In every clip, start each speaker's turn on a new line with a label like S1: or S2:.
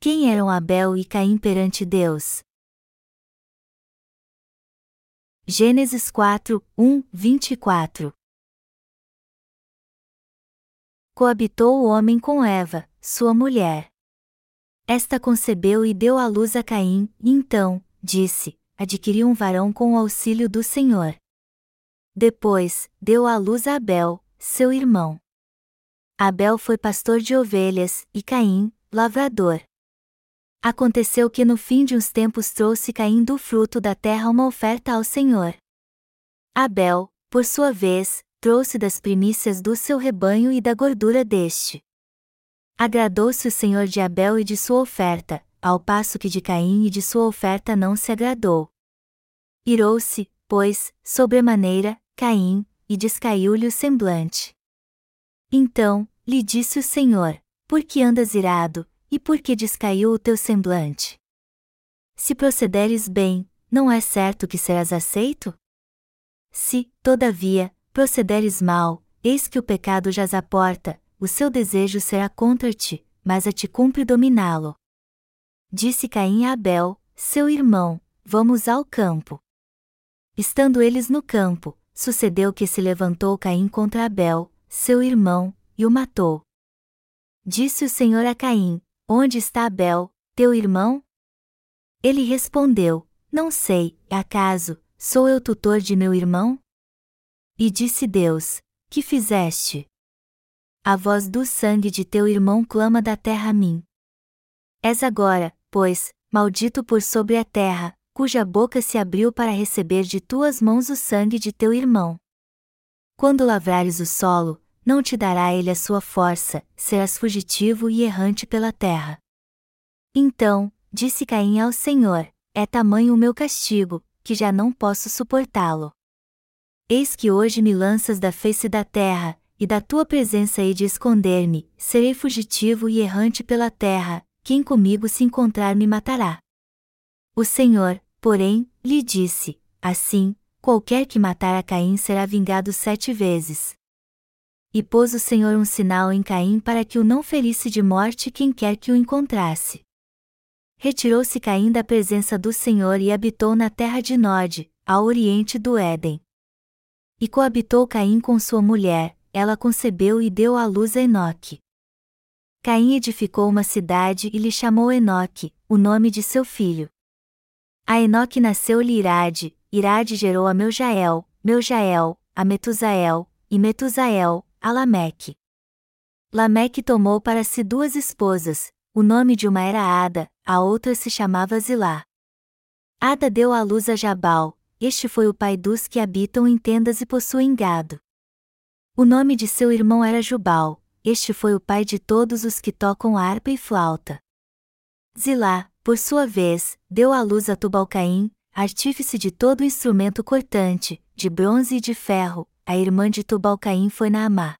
S1: Quem eram Abel e Caim perante Deus? Gênesis 4, 1, 24 Coabitou o homem com Eva, sua mulher. Esta concebeu e deu à luz a Caim, e então, disse, adquiriu um varão com o auxílio do Senhor. Depois, deu à luz a Abel, seu irmão. Abel foi pastor de ovelhas, e Caim, lavrador. Aconteceu que no fim de uns tempos trouxe Caim do fruto da terra uma oferta ao Senhor. Abel, por sua vez, trouxe das primícias do seu rebanho e da gordura deste. Agradou-se o Senhor de Abel e de sua oferta, ao passo que de Caim e de sua oferta não se agradou. Irou-se, pois, sobremaneira, Caim, e descaiu-lhe o semblante. Então, lhe disse o Senhor: Por que andas irado, e por que descaiu o teu semblante? Se procederes bem, não é certo que serás aceito? Se, todavia, procederes mal, eis que o pecado jaz à porta, o seu desejo será contra ti, mas a ti cumpre dominá-lo. Disse Caim a Abel, seu irmão: Vamos ao campo. Estando eles no campo, sucedeu que se levantou Caim contra Abel, seu irmão, e o matou. Disse o Senhor a Caim: Onde está Abel, teu irmão? Ele respondeu: Não sei, acaso, sou eu tutor de meu irmão? E disse Deus: Que fizeste? A voz do sangue de teu irmão clama da terra a mim. És agora, pois, maldito por sobre a terra, cuja boca se abriu para receber de tuas mãos o sangue de teu irmão. Quando lavrares o solo, não te dará ele a sua força, serás fugitivo e errante pela terra. Então, disse Caim ao Senhor: É tamanho o meu castigo, que já não posso suportá-lo. Eis que hoje me lanças da face da terra, e da tua presença hei de esconder-me, serei fugitivo e errante pela terra, quem comigo se encontrar me matará. O Senhor, porém, lhe disse: Assim, qualquer que matar a Caim será vingado sete vezes. E pôs o Senhor um sinal em Caim para que o não ferisse de morte quem quer que o encontrasse. Retirou-se Caim da presença do Senhor e habitou na terra de Nod, ao oriente do Éden. E coabitou Caim com sua mulher, ela concebeu e deu à luz a Enoque. Caim edificou uma cidade e lhe chamou Enoque, o nome de seu filho. A Enoque nasceu-lhe Irade, Irade gerou a Meujael, Meujael, a Metusael, e Metusael, a Lameque. Lameque tomou para si duas esposas, o nome de uma era Ada, a outra se chamava Zilá. Ada deu à luz a Jabal, este foi o pai dos que habitam em tendas e possuem gado. O nome de seu irmão era Jubal, este foi o pai de todos os que tocam harpa e flauta. Zilá, por sua vez, deu à luz a Tubalcaim, artífice de todo instrumento cortante, de bronze e de ferro, a irmã de Tubalcaim foi Naamá.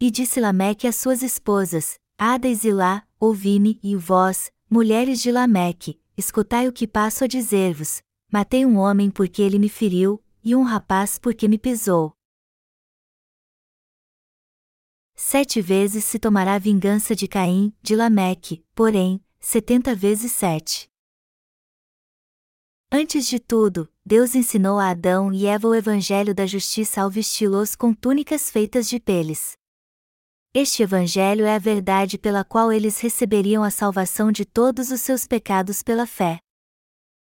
S1: E disse Lameque às suas esposas, Ada e Zilá, ouvi-me, e vós, mulheres de Lameque, escutai o que passo a dizer-vos: matei um homem porque ele me feriu, e um rapaz porque me pisou. Sete vezes se tomará vingança de Caim, de Lameque, porém, setenta vezes sete. Antes de tudo, Deus ensinou a Adão e Eva o evangelho da justiça ao vesti-los com túnicas feitas de peles. Este evangelho é a verdade pela qual eles receberiam a salvação de todos os seus pecados pela fé.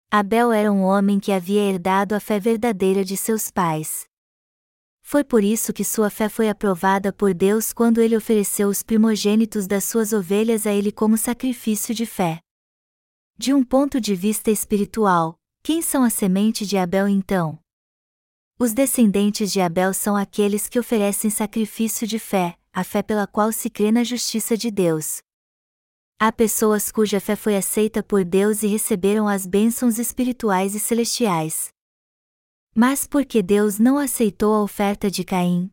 S1: Abel era um homem que havia herdado a fé verdadeira de seus pais. Foi por isso que sua fé foi aprovada por Deus quando ele ofereceu os primogênitos das suas ovelhas a ele como sacrifício de fé. De um ponto de vista espiritual, quem são a semente de Abel então? Os descendentes de Abel são aqueles que oferecem sacrifício de fé, a fé pela qual se crê na justiça de Deus. Há pessoas cuja fé foi aceita por Deus e receberam as bênçãos espirituais e celestiais. Mas por que Deus não aceitou a oferta de Caim?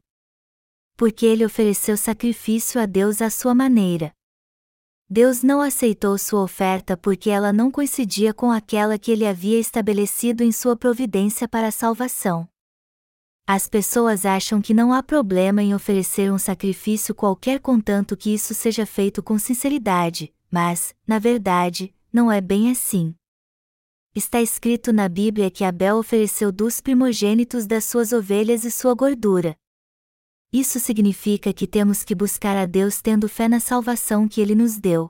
S1: Porque ele ofereceu sacrifício a Deus à sua maneira. Deus não aceitou sua oferta porque ela não coincidia com aquela que ele havia estabelecido em sua providência para a salvação. As pessoas acham que não há problema em oferecer um sacrifício qualquer contanto que isso seja feito com sinceridade, mas, na verdade, não é bem assim. Está escrito na Bíblia que Abel ofereceu dos primogênitos das suas ovelhas e sua gordura. Isso significa que temos que buscar a Deus tendo fé na salvação que Ele nos deu.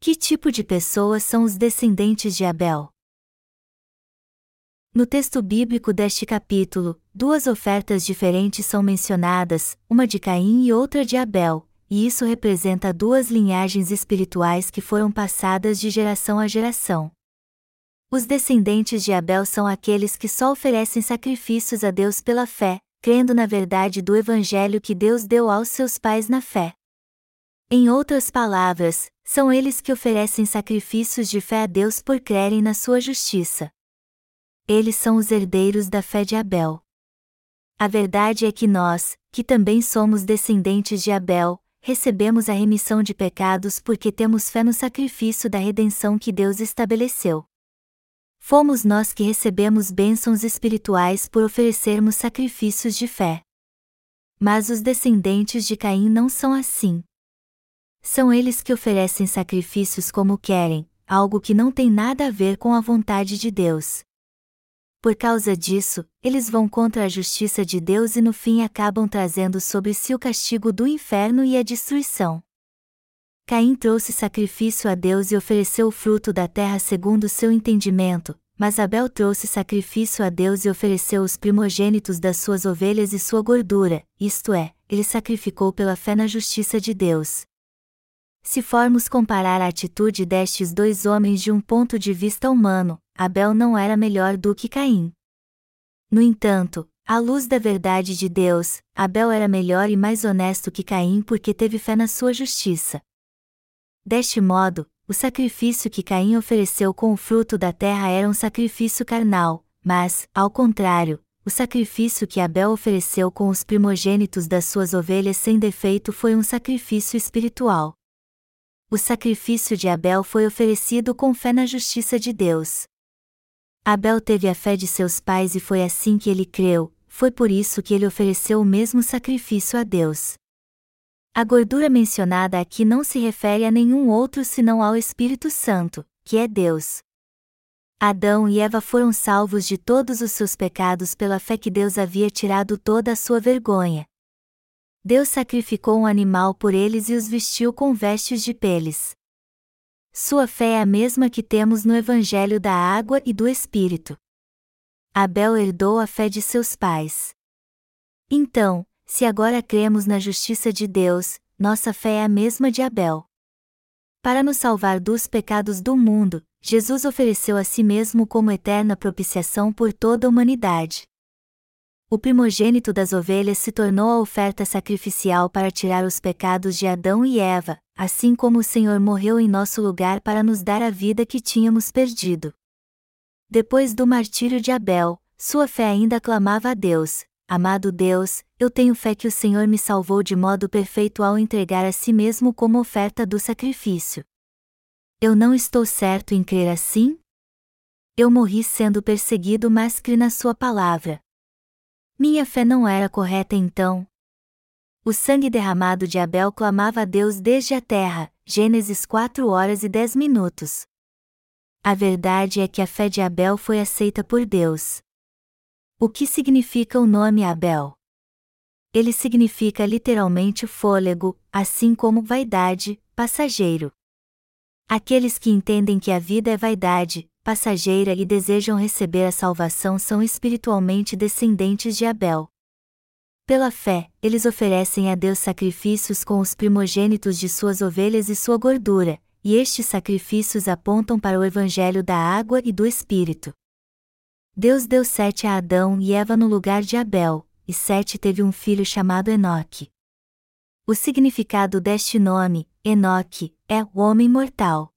S1: Que tipo de pessoas são os descendentes de Abel? No texto bíblico deste capítulo, duas ofertas diferentes são mencionadas, uma de Caim e outra de Abel, e isso representa duas linhagens espirituais que foram passadas de geração a geração. Os descendentes de Abel são aqueles que só oferecem sacrifícios a Deus pela fé, crendo na verdade do Evangelho que Deus deu aos seus pais na fé. Em outras palavras, são eles que oferecem sacrifícios de fé a Deus por crerem na sua justiça. Eles são os herdeiros da fé de Abel. A verdade é que nós, que também somos descendentes de Abel, recebemos a remissão de pecados porque temos fé no sacrifício da redenção que Deus estabeleceu. Fomos nós que recebemos bênçãos espirituais por oferecermos sacrifícios de fé. Mas os descendentes de Caim não são assim. São eles que oferecem sacrifícios como querem, algo que não tem nada a ver com a vontade de Deus. Por causa disso, eles vão contra a justiça de Deus e no fim acabam trazendo sobre si o castigo do inferno e a destruição. Caim trouxe sacrifício a Deus e ofereceu o fruto da terra segundo seu entendimento, mas Abel trouxe sacrifício a Deus e ofereceu os primogênitos das suas ovelhas e sua gordura, isto é, ele sacrificou pela fé na justiça de Deus. Se formos comparar a atitude destes dois homens de um ponto de vista humano, Abel não era melhor do que Caim. No entanto, à luz da verdade de Deus, Abel era melhor e mais honesto que Caim porque teve fé na sua justiça. Deste modo, o sacrifício que Caim ofereceu com o fruto da terra era um sacrifício carnal, mas, ao contrário, o sacrifício que Abel ofereceu com os primogênitos das suas ovelhas sem defeito foi um sacrifício espiritual. O sacrifício de Abel foi oferecido com fé na justiça de Deus. Abel teve a fé de seus pais e foi assim que ele creu, foi por isso que ele ofereceu o mesmo sacrifício a Deus. A gordura mencionada aqui não se refere a nenhum outro senão ao Espírito Santo, que é Deus. Adão e Eva foram salvos de todos os seus pecados pela fé que Deus havia tirado toda a sua vergonha. Deus sacrificou um animal por eles e os vestiu com vestes de peles. Sua fé é a mesma que temos no Evangelho da Água e do Espírito. Abel herdou a fé de seus pais. Então, se agora cremos na justiça de Deus, nossa fé é a mesma de Abel. Para nos salvar dos pecados do mundo, Jesus ofereceu a si mesmo como eterna propiciação por toda a humanidade. O primogênito das ovelhas se tornou a oferta sacrificial para tirar os pecados de Adão e Eva, assim como o Senhor morreu em nosso lugar para nos dar a vida que tínhamos perdido. Depois do martírio de Abel, sua fé ainda clamava a Deus, Amado Deus, eu tenho fé que o Senhor me salvou de modo perfeito ao entregar a si mesmo como oferta do sacrifício. Eu não estou certo em crer assim? Eu morri sendo perseguido, mas criei na Sua palavra. Minha fé não era correta então. O sangue derramado de Abel clamava a Deus desde a terra, Gênesis 4 horas e 10 minutos. A verdade é que a fé de Abel foi aceita por Deus. O que significa o nome Abel? Ele significa literalmente fôlego, assim como vaidade, passageiro. Aqueles que entendem que a vida é vaidade, passageira e desejam receber a salvação são espiritualmente descendentes de Abel. Pela fé, eles oferecem a Deus sacrifícios com os primogênitos de suas ovelhas e sua gordura, e estes sacrifícios apontam para o Evangelho da água e do Espírito. Deus deu Sete a Adão e Eva no lugar de Abel, e Sete teve um filho chamado Enoque. O significado deste nome, Enoque, é o homem mortal.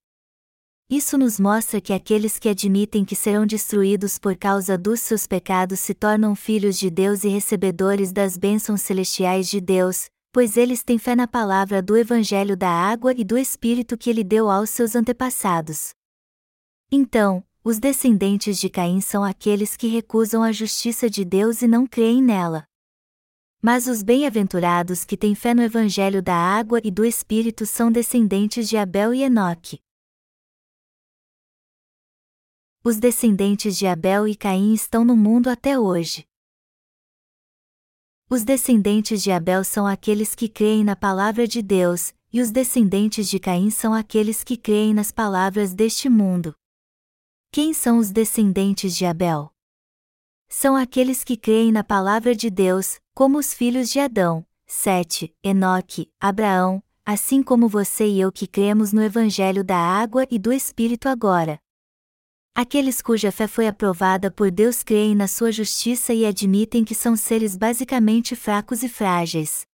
S1: Isso nos mostra que aqueles que admitem que serão destruídos por causa dos seus pecados se tornam filhos de Deus e recebedores das bênçãos celestiais de Deus, pois eles têm fé na palavra do Evangelho da água e do Espírito que ele deu aos seus antepassados. Então, os descendentes de Caim são aqueles que recusam a justiça de Deus e não creem nela. Mas os bem-aventurados que têm fé no Evangelho da água e do Espírito são descendentes de Abel e Enoque. Os descendentes de Abel e Caim estão no mundo até hoje. Os descendentes de Abel são aqueles que creem na palavra de Deus, e os descendentes de Caim são aqueles que creem nas palavras deste mundo. Quem são os descendentes de Abel? São aqueles que creem na palavra de Deus, como os filhos de Adão, Sete, Enoque, Abraão, assim como você e eu que cremos no Evangelho da água e do Espírito agora. Aqueles cuja fé foi aprovada por Deus creem na sua justiça e admitem que são seres basicamente fracos e frágeis.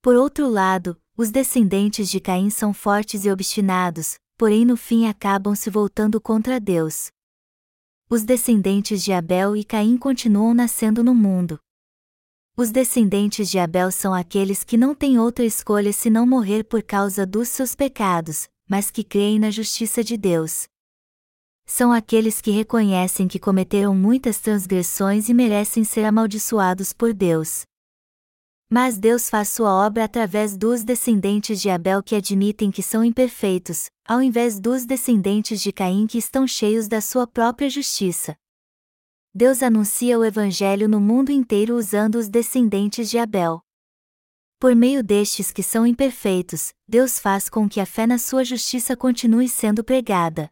S1: Por outro lado, os descendentes de Caim são fortes e obstinados, porém no fim acabam se voltando contra Deus. Os descendentes de Abel e Caim continuam nascendo no mundo. Os descendentes de Abel são aqueles que não têm outra escolha senão morrer por causa dos seus pecados, mas que creem na justiça de Deus. São aqueles que reconhecem que cometeram muitas transgressões e merecem ser amaldiçoados por Deus. Mas Deus faz sua obra através dos descendentes de Abel que admitem que são imperfeitos, ao invés dos descendentes de Caim que estão cheios da sua própria justiça. Deus anuncia o Evangelho no mundo inteiro usando os descendentes de Abel. Por meio destes que são imperfeitos, Deus faz com que a fé na sua justiça continue sendo pregada.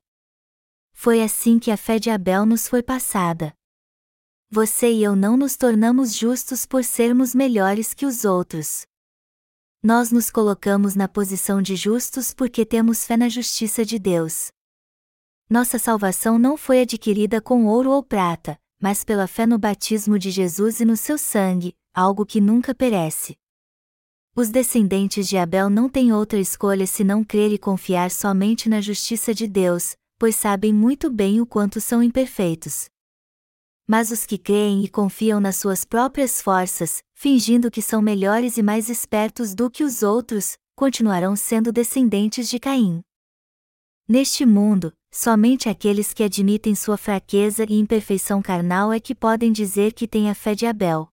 S1: Foi assim que a fé de Abel nos foi passada. Você e eu não nos tornamos justos por sermos melhores que os outros. Nós nos colocamos na posição de justos porque temos fé na justiça de Deus. Nossa salvação não foi adquirida com ouro ou prata, mas pela fé no batismo de Jesus e no seu sangue, algo que nunca perece. Os descendentes de Abel não têm outra escolha senão crer e confiar somente na justiça de Deus, pois sabem muito bem o quanto são imperfeitos. Mas os que creem e confiam nas suas próprias forças, fingindo que são melhores e mais espertos do que os outros, continuarão sendo descendentes de Caim. Neste mundo, Somente aqueles que admitem sua fraqueza e imperfeição carnal é que podem dizer que têm a fé de Abel.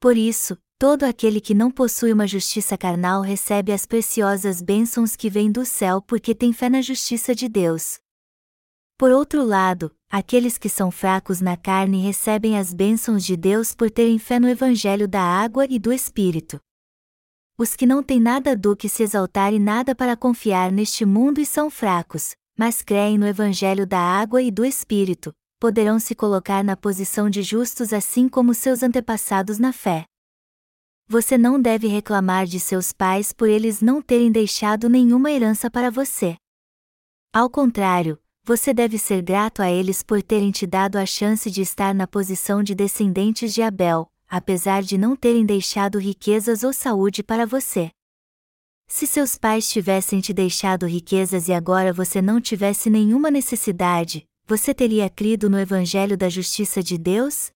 S1: Por isso, todo aquele que não possui uma justiça carnal recebe as preciosas bênçãos que vêm do céu porque tem fé na justiça de Deus. Por outro lado, aqueles que são fracos na carne recebem as bênçãos de Deus por terem fé no Evangelho da água e do Espírito. Os que não têm nada do que se exaltar e nada para confiar neste mundo e são fracos, mas creem no Evangelho da água e do Espírito, poderão se colocar na posição de justos assim como seus antepassados na fé. Você não deve reclamar de seus pais por eles não terem deixado nenhuma herança para você. Ao contrário, você deve ser grato a eles por terem te dado a chance de estar na posição de descendentes de Abel, apesar de não terem deixado riquezas ou saúde para você. Se seus pais tivessem te deixado riquezas e agora você não tivesse nenhuma necessidade, você teria crido no Evangelho da Justiça de Deus?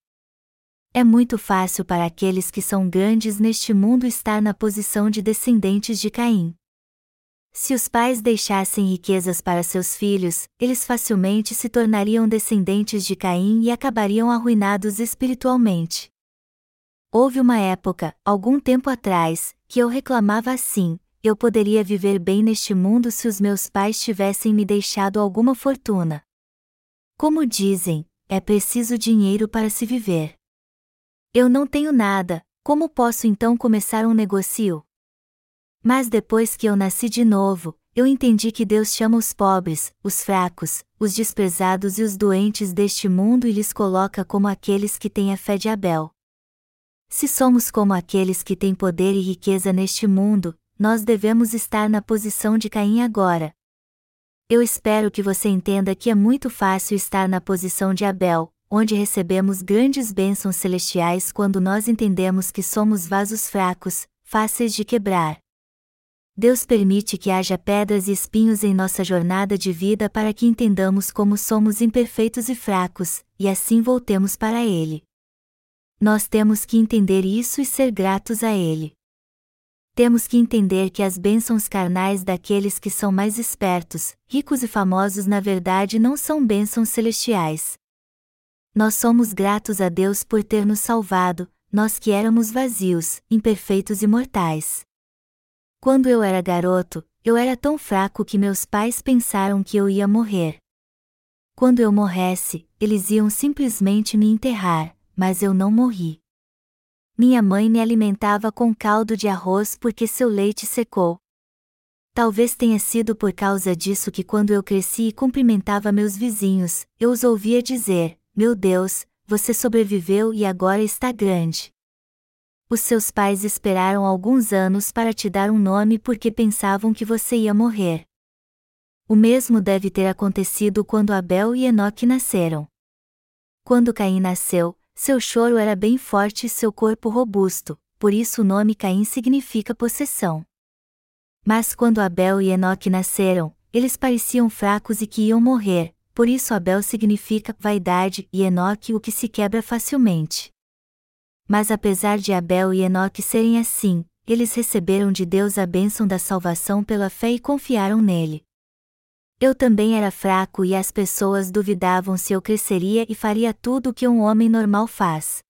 S1: É muito fácil para aqueles que são grandes neste mundo estar na posição de descendentes de Caim. Se os pais deixassem riquezas para seus filhos, eles facilmente se tornariam descendentes de Caim e acabariam arruinados espiritualmente. Houve uma época, algum tempo atrás, que eu reclamava assim: eu poderia viver bem neste mundo se os meus pais tivessem me deixado alguma fortuna. Como dizem, é preciso dinheiro para se viver. Eu não tenho nada, como posso então começar um negócio? Mas depois que eu nasci de novo, eu entendi que Deus chama os pobres, os fracos, os desprezados e os doentes deste mundo e lhes coloca como aqueles que têm a fé de Abel. Se somos como aqueles que têm poder e riqueza neste mundo, nós devemos estar na posição de Caim agora. Eu espero que você entenda que é muito fácil estar na posição de Abel, onde recebemos grandes bênçãos celestiais quando nós entendemos que somos vasos fracos, fáceis de quebrar. Deus permite que haja pedras e espinhos em nossa jornada de vida para que entendamos como somos imperfeitos e fracos, e assim voltemos para Ele. Nós temos que entender isso e ser gratos a Ele temos que entender que as bênçãos carnais daqueles que são mais espertos, ricos e famosos na verdade não são bênçãos celestiais. Nós somos gratos a Deus por ter nos salvado, nós que éramos vazios, imperfeitos e mortais. Quando eu era garoto, eu era tão fraco que meus pais pensaram que eu ia morrer. Quando eu morresse, eles iam simplesmente me enterrar, mas eu não morri. Minha mãe me alimentava com caldo de arroz porque seu leite secou. Talvez tenha sido por causa disso que quando eu cresci e cumprimentava meus vizinhos, eu os ouvia dizer: Meu Deus, você sobreviveu e agora está grande. Os seus pais esperaram alguns anos para te dar um nome porque pensavam que você ia morrer. O mesmo deve ter acontecido quando Abel e Enoque nasceram. Quando Caim nasceu, seu choro era bem forte e seu corpo robusto, por isso o nome Caim significa possessão. Mas quando Abel e Enoque nasceram, eles pareciam fracos e que iam morrer, por isso Abel significa vaidade e Enoque o que se quebra facilmente. Mas apesar de Abel e Enoque serem assim, eles receberam de Deus a bênção da salvação pela fé e confiaram nele. Eu também era fraco e as pessoas duvidavam se eu cresceria e faria tudo o que um homem normal faz.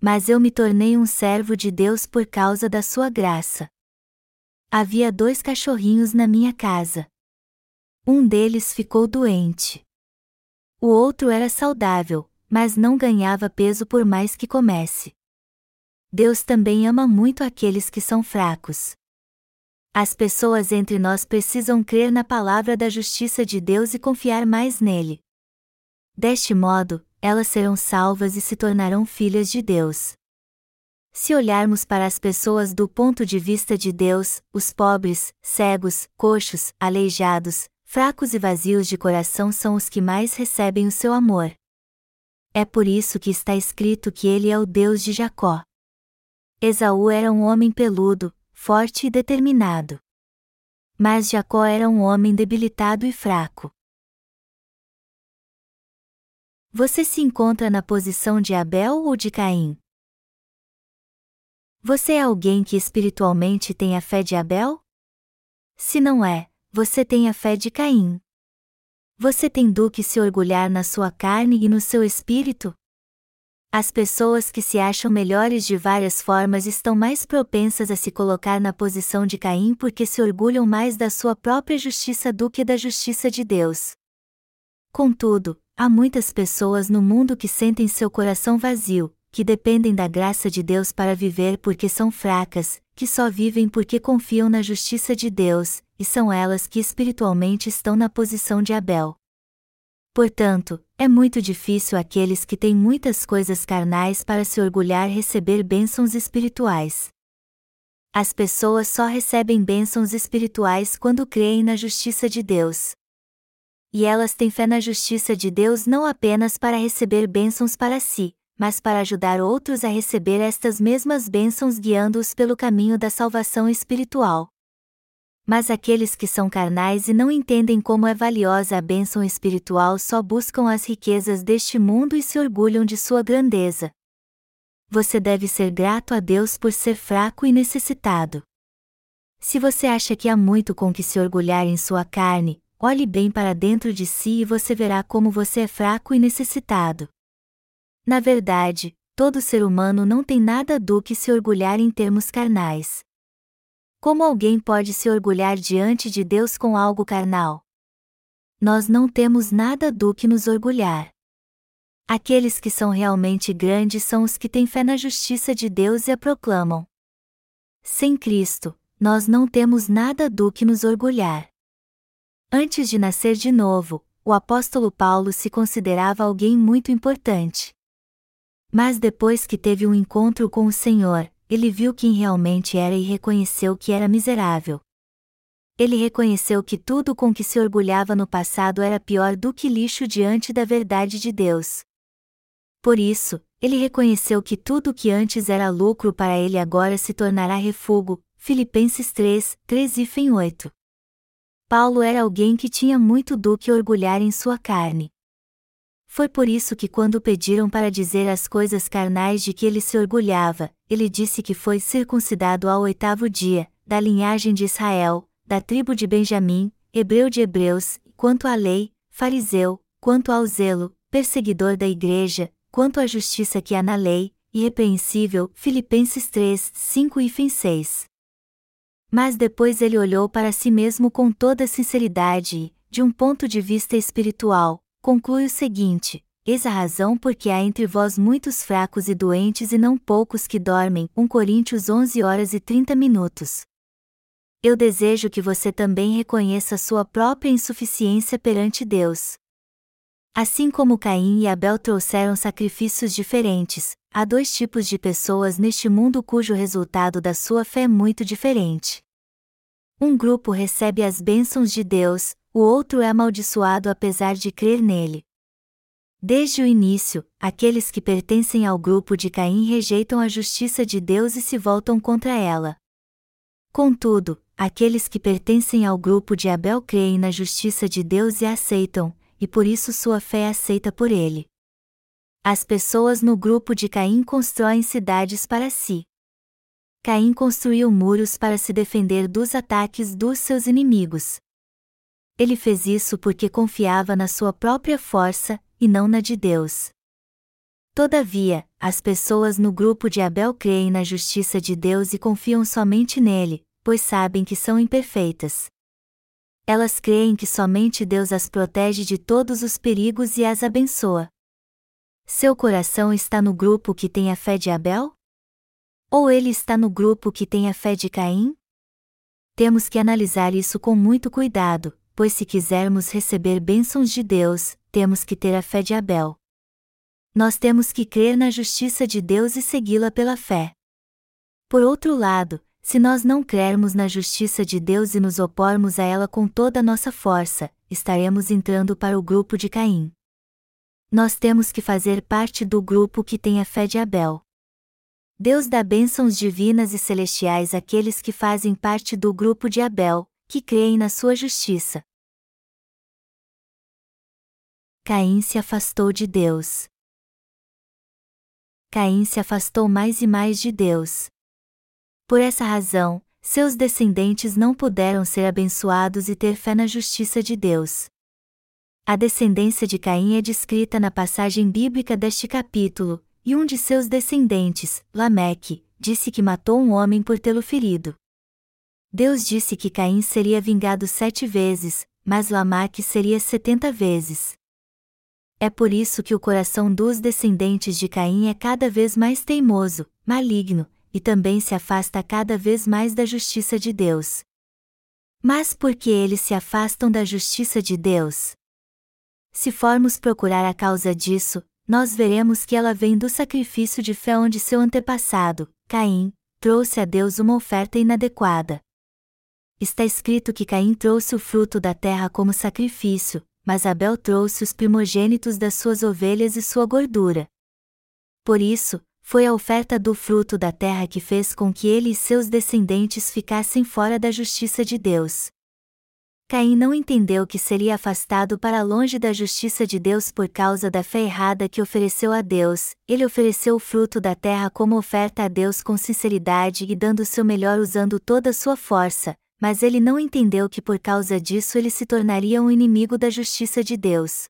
S1: Mas eu me tornei um servo de Deus por causa da sua graça. Havia dois cachorrinhos na minha casa. Um deles ficou doente. O outro era saudável, mas não ganhava peso por mais que comesse. Deus também ama muito aqueles que são fracos. As pessoas entre nós precisam crer na palavra da justiça de Deus e confiar mais nele. Deste modo, elas serão salvas e se tornarão filhas de Deus. Se olharmos para as pessoas do ponto de vista de Deus, os pobres, cegos, coxos, aleijados, fracos e vazios de coração são os que mais recebem o seu amor. É por isso que está escrito que ele é o Deus de Jacó. Esaú era um homem peludo, forte e determinado. Mas Jacó era um homem debilitado e fraco. Você se encontra na posição de Abel ou de Caim? Você é alguém que espiritualmente tem a fé de Abel? Se não é, você tem a fé de Caim. Você tem do que se orgulhar na sua carne e no seu espírito? As pessoas que se acham melhores de várias formas estão mais propensas a se colocar na posição de Caim porque se orgulham mais da sua própria justiça do que da justiça de Deus. Contudo, há muitas pessoas no mundo que sentem seu coração vazio, que dependem da graça de Deus para viver porque são fracas, que só vivem porque confiam na justiça de Deus, e são elas que espiritualmente estão na posição de Abel. Portanto, é muito difícil aqueles que têm muitas coisas carnais para se orgulhar receber bênçãos espirituais. As pessoas só recebem bênçãos espirituais quando creem na justiça de Deus. E elas têm fé na justiça de Deus não apenas para receber bênçãos para si, mas para ajudar outros a receber estas mesmas bênçãos guiando-os pelo caminho da salvação espiritual. Mas aqueles que são carnais e não entendem como é valiosa a bênção espiritual só buscam as riquezas deste mundo e se orgulham de sua grandeza. Você deve ser grato a Deus por ser fraco e necessitado. Se você acha que há muito com que se orgulhar em sua carne, olhe bem para dentro de si e você verá como você é fraco e necessitado. Na verdade, todo ser humano não tem nada do que se orgulhar em termos carnais. Como alguém pode se orgulhar diante de Deus com algo carnal? Nós não temos nada do que nos orgulhar. Aqueles que são realmente grandes são os que têm fé na justiça de Deus e a proclamam. Sem Cristo, nós não temos nada do que nos orgulhar. Antes de nascer de novo, o apóstolo Paulo se considerava alguém muito importante. Mas depois que teve um encontro com o Senhor, ele viu quem realmente era e reconheceu que era miserável. Ele reconheceu que tudo com que se orgulhava no passado era pior do que lixo diante da verdade de Deus. Por isso, ele reconheceu que tudo que antes era lucro para ele agora se tornará refúgio. Filipenses 3, 3 e 8. Paulo era alguém que tinha muito do que orgulhar em sua carne. Foi por isso que, quando pediram para dizer as coisas carnais de que ele se orgulhava, ele disse que foi circuncidado ao oitavo dia, da linhagem de Israel, da tribo de Benjamim, hebreu de hebreus, quanto à lei, fariseu, quanto ao zelo, perseguidor da igreja, quanto à justiça que há na lei, irrepreensível, Filipenses 3, 5 e fim 6. Mas depois ele olhou para si mesmo com toda sinceridade e, de um ponto de vista espiritual, conclui o seguinte: Eis a razão porque há entre vós muitos fracos e doentes e não poucos que dormem. 1 Coríntios 11 horas e 30 minutos. Eu desejo que você também reconheça sua própria insuficiência perante Deus. Assim como Caim e Abel trouxeram sacrifícios diferentes, há dois tipos de pessoas neste mundo cujo resultado da sua fé é muito diferente. Um grupo recebe as bênçãos de Deus, o outro é amaldiçoado apesar de crer nele. Desde o início, aqueles que pertencem ao grupo de Caim rejeitam a justiça de Deus e se voltam contra ela. Contudo, aqueles que pertencem ao grupo de Abel creem na justiça de Deus e a aceitam, e por isso sua fé é aceita por ele. As pessoas no grupo de Caim constroem cidades para si. Caim construiu muros para se defender dos ataques dos seus inimigos. Ele fez isso porque confiava na sua própria força, e não na de Deus. Todavia, as pessoas no grupo de Abel creem na justiça de Deus e confiam somente nele, pois sabem que são imperfeitas. Elas creem que somente Deus as protege de todos os perigos e as abençoa. Seu coração está no grupo que tem a fé de Abel? Ou ele está no grupo que tem a fé de Caim? Temos que analisar isso com muito cuidado, pois se quisermos receber bênçãos de Deus, temos que ter a fé de Abel. Nós temos que crer na justiça de Deus e segui-la pela fé. Por outro lado, se nós não crermos na justiça de Deus e nos opormos a ela com toda a nossa força, estaremos entrando para o grupo de Caim. Nós temos que fazer parte do grupo que tem a fé de Abel. Deus dá bênçãos divinas e celestiais àqueles que fazem parte do grupo de Abel, que creem na sua justiça. Caim se afastou de Deus. Caim se afastou mais e mais de Deus. Por essa razão, seus descendentes não puderam ser abençoados e ter fé na justiça de Deus. A descendência de Caim é descrita na passagem bíblica deste capítulo, e um de seus descendentes, Lameque, disse que matou um homem por tê-lo ferido. Deus disse que Caim seria vingado sete vezes, mas Lameque seria setenta vezes. É por isso que o coração dos descendentes de Caim é cada vez mais teimoso, maligno, e também se afasta cada vez mais da justiça de Deus. Mas por que eles se afastam da justiça de Deus? Se formos procurar a causa disso, nós veremos que ela vem do sacrifício de fé onde seu antepassado, Caim, trouxe a Deus uma oferta inadequada. Está escrito que Caim trouxe o fruto da terra como sacrifício, mas Abel trouxe os primogênitos das suas ovelhas e sua gordura. Por isso, foi a oferta do fruto da terra que fez com que ele e seus descendentes ficassem fora da justiça de Deus. Caim não entendeu que seria afastado para longe da justiça de Deus por causa da fé errada que ofereceu a Deus, ele ofereceu o fruto da terra como oferta a Deus com sinceridade e dando o seu melhor usando toda a sua força, mas ele não entendeu que por causa disso ele se tornaria um inimigo da justiça de Deus.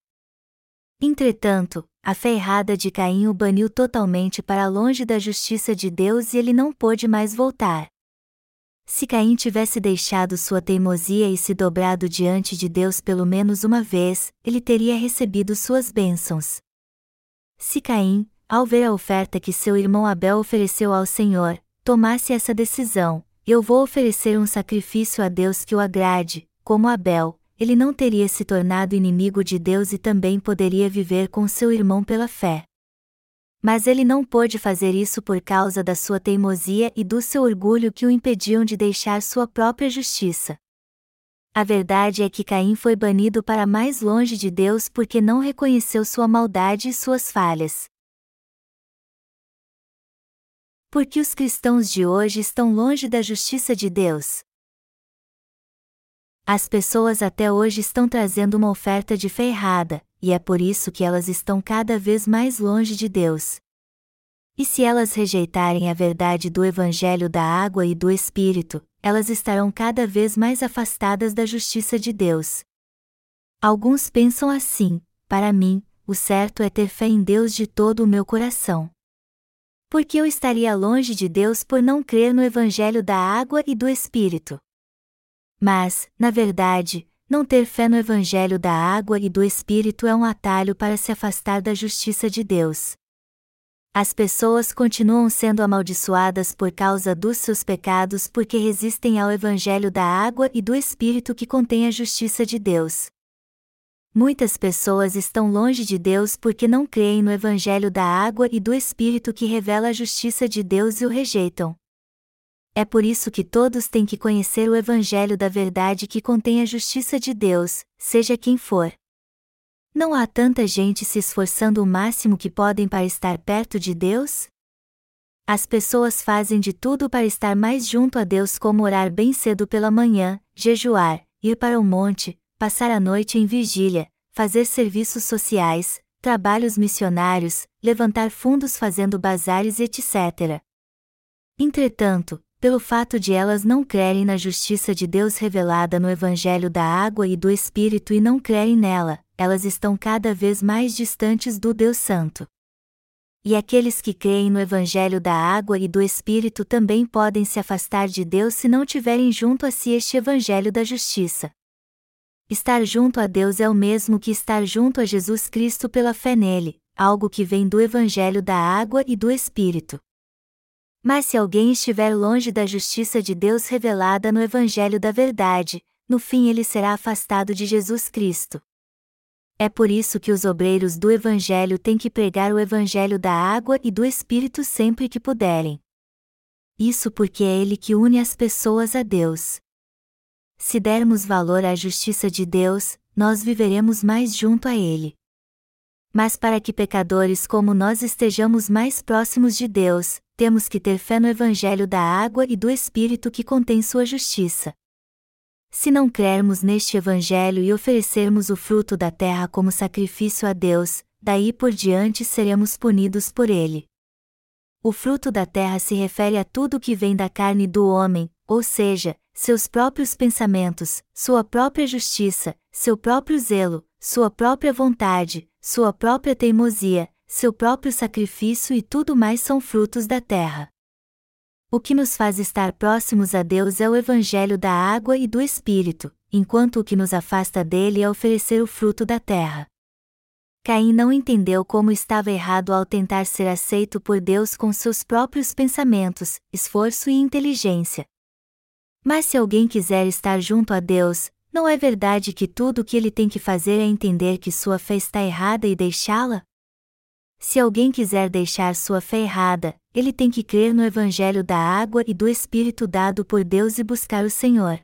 S1: Entretanto, a fé errada de Caim o baniu totalmente para longe da justiça de Deus e ele não pôde mais voltar. Se Caim tivesse deixado sua teimosia e se dobrado diante de Deus pelo menos uma vez, ele teria recebido suas bênçãos. Se Caim, ao ver a oferta que seu irmão Abel ofereceu ao Senhor, tomasse essa decisão, eu vou oferecer um sacrifício a Deus que o agrade, como Abel, ele não teria se tornado inimigo de Deus e também poderia viver com seu irmão pela fé. Mas ele não pôde fazer isso por causa da sua teimosia e do seu orgulho que o impediam de deixar sua própria justiça. A verdade é que Caim foi banido para mais longe de Deus porque não reconheceu sua maldade e suas falhas. Porque os cristãos de hoje estão longe da justiça de Deus. As pessoas até hoje estão trazendo uma oferta de fé errada, e é por isso que elas estão cada vez mais longe de Deus. E se elas rejeitarem a verdade do Evangelho da água e do Espírito, elas estarão cada vez mais afastadas da justiça de Deus. Alguns pensam assim: para mim, o certo é ter fé em Deus de todo o meu coração. Porque eu estaria longe de Deus por não crer no Evangelho da água e do Espírito. Mas, na verdade, não ter fé no Evangelho da água e do Espírito é um atalho para se afastar da justiça de Deus. As pessoas continuam sendo amaldiçoadas por causa dos seus pecados porque resistem ao Evangelho da água e do Espírito que contém a justiça de Deus. Muitas pessoas estão longe de Deus porque não creem no Evangelho da água e do Espírito que revela a justiça de Deus e o rejeitam. É por isso que todos têm que conhecer o Evangelho da verdade que contém a justiça de Deus, seja quem for. Não há tanta gente se esforçando o máximo que podem para estar perto de Deus? As pessoas fazem de tudo para estar mais junto a Deus, como orar bem cedo pela manhã, jejuar, ir para o monte, passar a noite em vigília, fazer serviços sociais, trabalhos missionários, levantar fundos fazendo bazares, etc. Entretanto, pelo fato de elas não crerem na justiça de Deus revelada no Evangelho da água e do Espírito e não crerem nela, elas estão cada vez mais distantes do Deus Santo. E aqueles que creem no Evangelho da água e do Espírito também podem se afastar de Deus se não tiverem junto a si este Evangelho da justiça. Estar junto a Deus é o mesmo que estar junto a Jesus Cristo pela fé nele, algo que vem do Evangelho da água e do Espírito. Mas se alguém estiver longe da justiça de Deus revelada no Evangelho da Verdade, no fim ele será afastado de Jesus Cristo. É por isso que os obreiros do Evangelho têm que pregar o Evangelho da água e do Espírito sempre que puderem. Isso porque é Ele que une as pessoas a Deus. Se dermos valor à justiça de Deus, nós viveremos mais junto a Ele. Mas para que pecadores como nós estejamos mais próximos de Deus, temos que ter fé no Evangelho da água e do Espírito que contém sua justiça. Se não crermos neste Evangelho e oferecermos o fruto da terra como sacrifício a Deus, daí por diante seremos punidos por ele. O fruto da terra se refere a tudo que vem da carne do homem, ou seja, seus próprios pensamentos, sua própria justiça, seu próprio zelo, sua própria vontade, sua própria teimosia, seu próprio sacrifício e tudo mais são frutos da terra. O que nos faz estar próximos a Deus é o Evangelho da água e do Espírito, enquanto o que nos afasta dele é oferecer o fruto da terra. Caim não entendeu como estava errado ao tentar ser aceito por Deus com seus próprios pensamentos, esforço e inteligência. Mas se alguém quiser estar junto a Deus, não é verdade que tudo o que ele tem que fazer é entender que sua fé está errada e deixá-la? Se alguém quiser deixar sua fé errada, ele tem que crer no Evangelho da água e do Espírito dado por Deus e buscar o Senhor.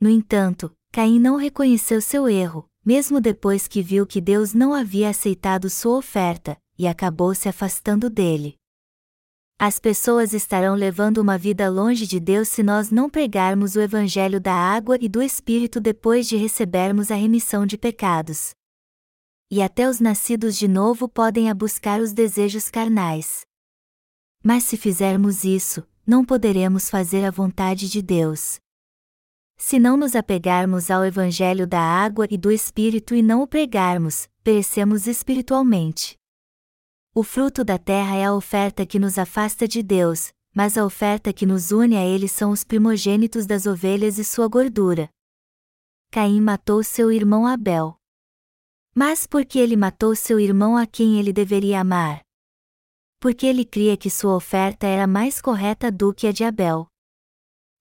S1: No entanto, Caim não reconheceu seu erro, mesmo depois que viu que Deus não havia aceitado sua oferta, e acabou se afastando dele. As pessoas estarão levando uma vida longe de Deus se nós não pregarmos o Evangelho da água e do Espírito depois de recebermos a remissão de pecados e até os nascidos de novo podem buscar os desejos carnais. Mas se fizermos isso, não poderemos fazer a vontade de Deus. Se não nos apegarmos ao Evangelho da água e do Espírito e não o pregarmos, perecemos espiritualmente. O fruto da terra é a oferta que nos afasta de Deus, mas a oferta que nos une a Ele são os primogênitos das ovelhas e sua gordura. Caim matou seu irmão Abel. Mas porque ele matou seu irmão a quem ele deveria amar? Porque ele cria que sua oferta era mais correta do que a de Abel.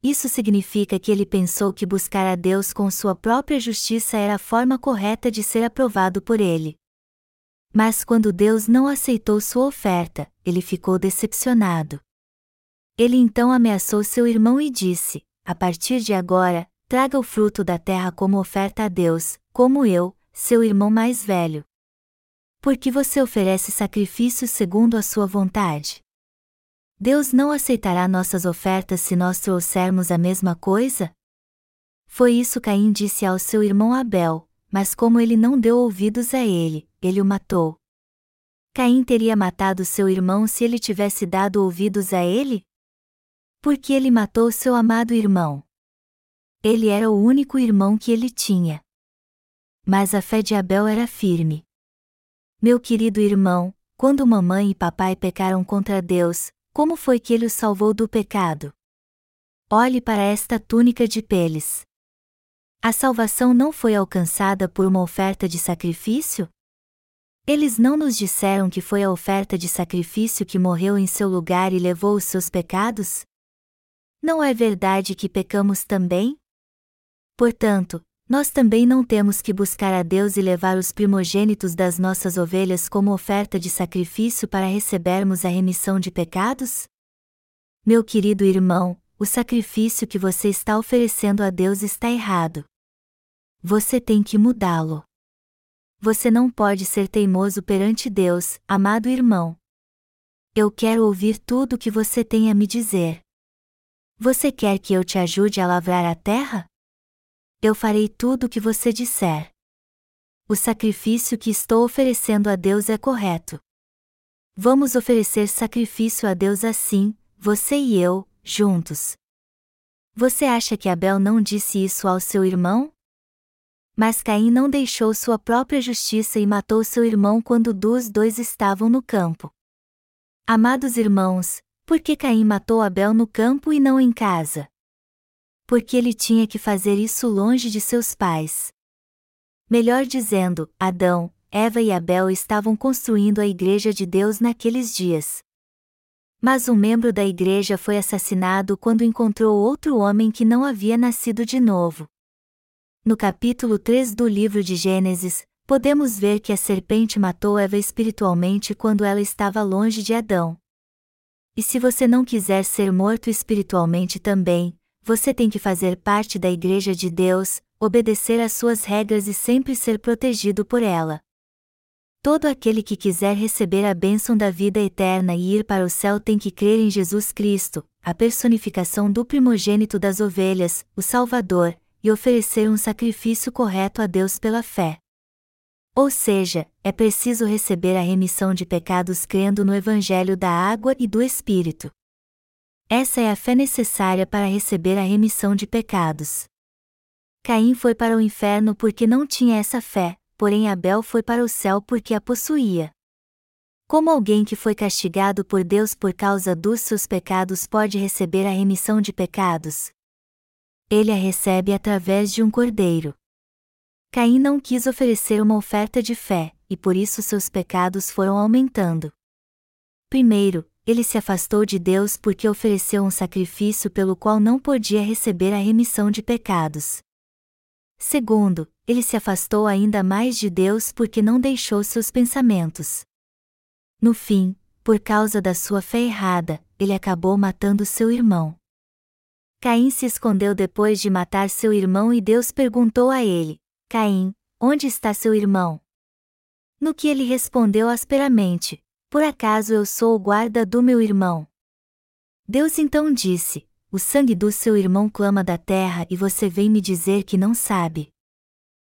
S1: Isso significa que ele pensou que buscar a Deus com sua própria justiça era a forma correta de ser aprovado por ele. Mas quando Deus não aceitou sua oferta, ele ficou decepcionado. Ele então ameaçou seu irmão e disse: A partir de agora, traga o fruto da terra como oferta a Deus, como eu, seu irmão mais velho. Por que você oferece sacrifícios segundo a sua vontade? Deus não aceitará nossas ofertas se nós trouxermos a mesma coisa? Foi isso Caim disse ao seu irmão Abel, mas como ele não deu ouvidos a ele, ele o matou. Caim teria matado seu irmão se ele tivesse dado ouvidos a ele? Porque ele matou seu amado irmão. Ele era o único irmão que ele tinha. Mas a fé de Abel era firme. Meu querido irmão, quando mamãe e papai pecaram contra Deus, como foi que ele os salvou do pecado? Olhe para esta túnica de peles. A salvação não foi alcançada por uma oferta de sacrifício? Eles não nos disseram que foi a oferta de sacrifício que morreu em seu lugar e levou os seus pecados? Não é verdade que pecamos também? Portanto, nós também não temos que buscar a Deus e levar os primogênitos das nossas ovelhas como oferta de sacrifício para recebermos a remissão de pecados? Meu querido irmão, o sacrifício que você está oferecendo a Deus está errado. Você tem que mudá-lo. Você não pode ser teimoso perante Deus, amado irmão. Eu quero ouvir tudo o que você tem a me dizer. Você quer que eu te ajude a lavrar a terra? eu farei tudo o que você disser. O sacrifício que estou oferecendo a Deus é correto. Vamos oferecer sacrifício a Deus assim, você e eu, juntos. Você acha que Abel não disse isso ao seu irmão? Mas Caim não deixou sua própria justiça e matou seu irmão quando dos dois estavam no campo. Amados irmãos, por que Caim matou Abel no campo e não em casa? porque ele tinha que fazer isso longe de seus pais. Melhor dizendo, Adão, Eva e Abel estavam construindo a Igreja de Deus naqueles dias. Mas um membro da igreja foi assassinado quando encontrou outro homem que não havia nascido de novo. No capítulo 3 do livro de Gênesis, podemos ver que a serpente matou Eva espiritualmente quando ela estava longe de Adão. E se você não quiser ser morto espiritualmente também, você tem que fazer parte da Igreja de Deus, obedecer às suas regras e sempre ser protegido por ela. Todo aquele que quiser receber a bênção da vida eterna e ir para o céu tem que crer em Jesus Cristo, a personificação do primogênito das ovelhas, o Salvador, e oferecer um sacrifício correto a Deus pela fé. Ou seja, é preciso receber a remissão de pecados crendo no Evangelho da água e do Espírito. Essa é a fé necessária para receber a remissão de pecados. Caim foi para o inferno porque não tinha essa fé, porém Abel foi para o céu porque a possuía. Como alguém que foi castigado por Deus por causa dos seus pecados pode receber a remissão de pecados? Ele a recebe através de um cordeiro. Caim não quis oferecer uma oferta de fé, e por isso seus pecados foram aumentando. Primeiro, ele se afastou de Deus porque ofereceu um sacrifício pelo qual não podia receber a remissão de pecados. Segundo, ele se afastou ainda mais de Deus porque não deixou seus pensamentos. No fim, por causa da sua fé errada, ele acabou matando seu irmão. Caim se escondeu depois de matar seu irmão e Deus perguntou a ele: Caim, onde está seu irmão? No que ele respondeu asperamente: por acaso eu sou o guarda do meu irmão? Deus então disse: O sangue do seu irmão clama da terra e você vem me dizer que não sabe.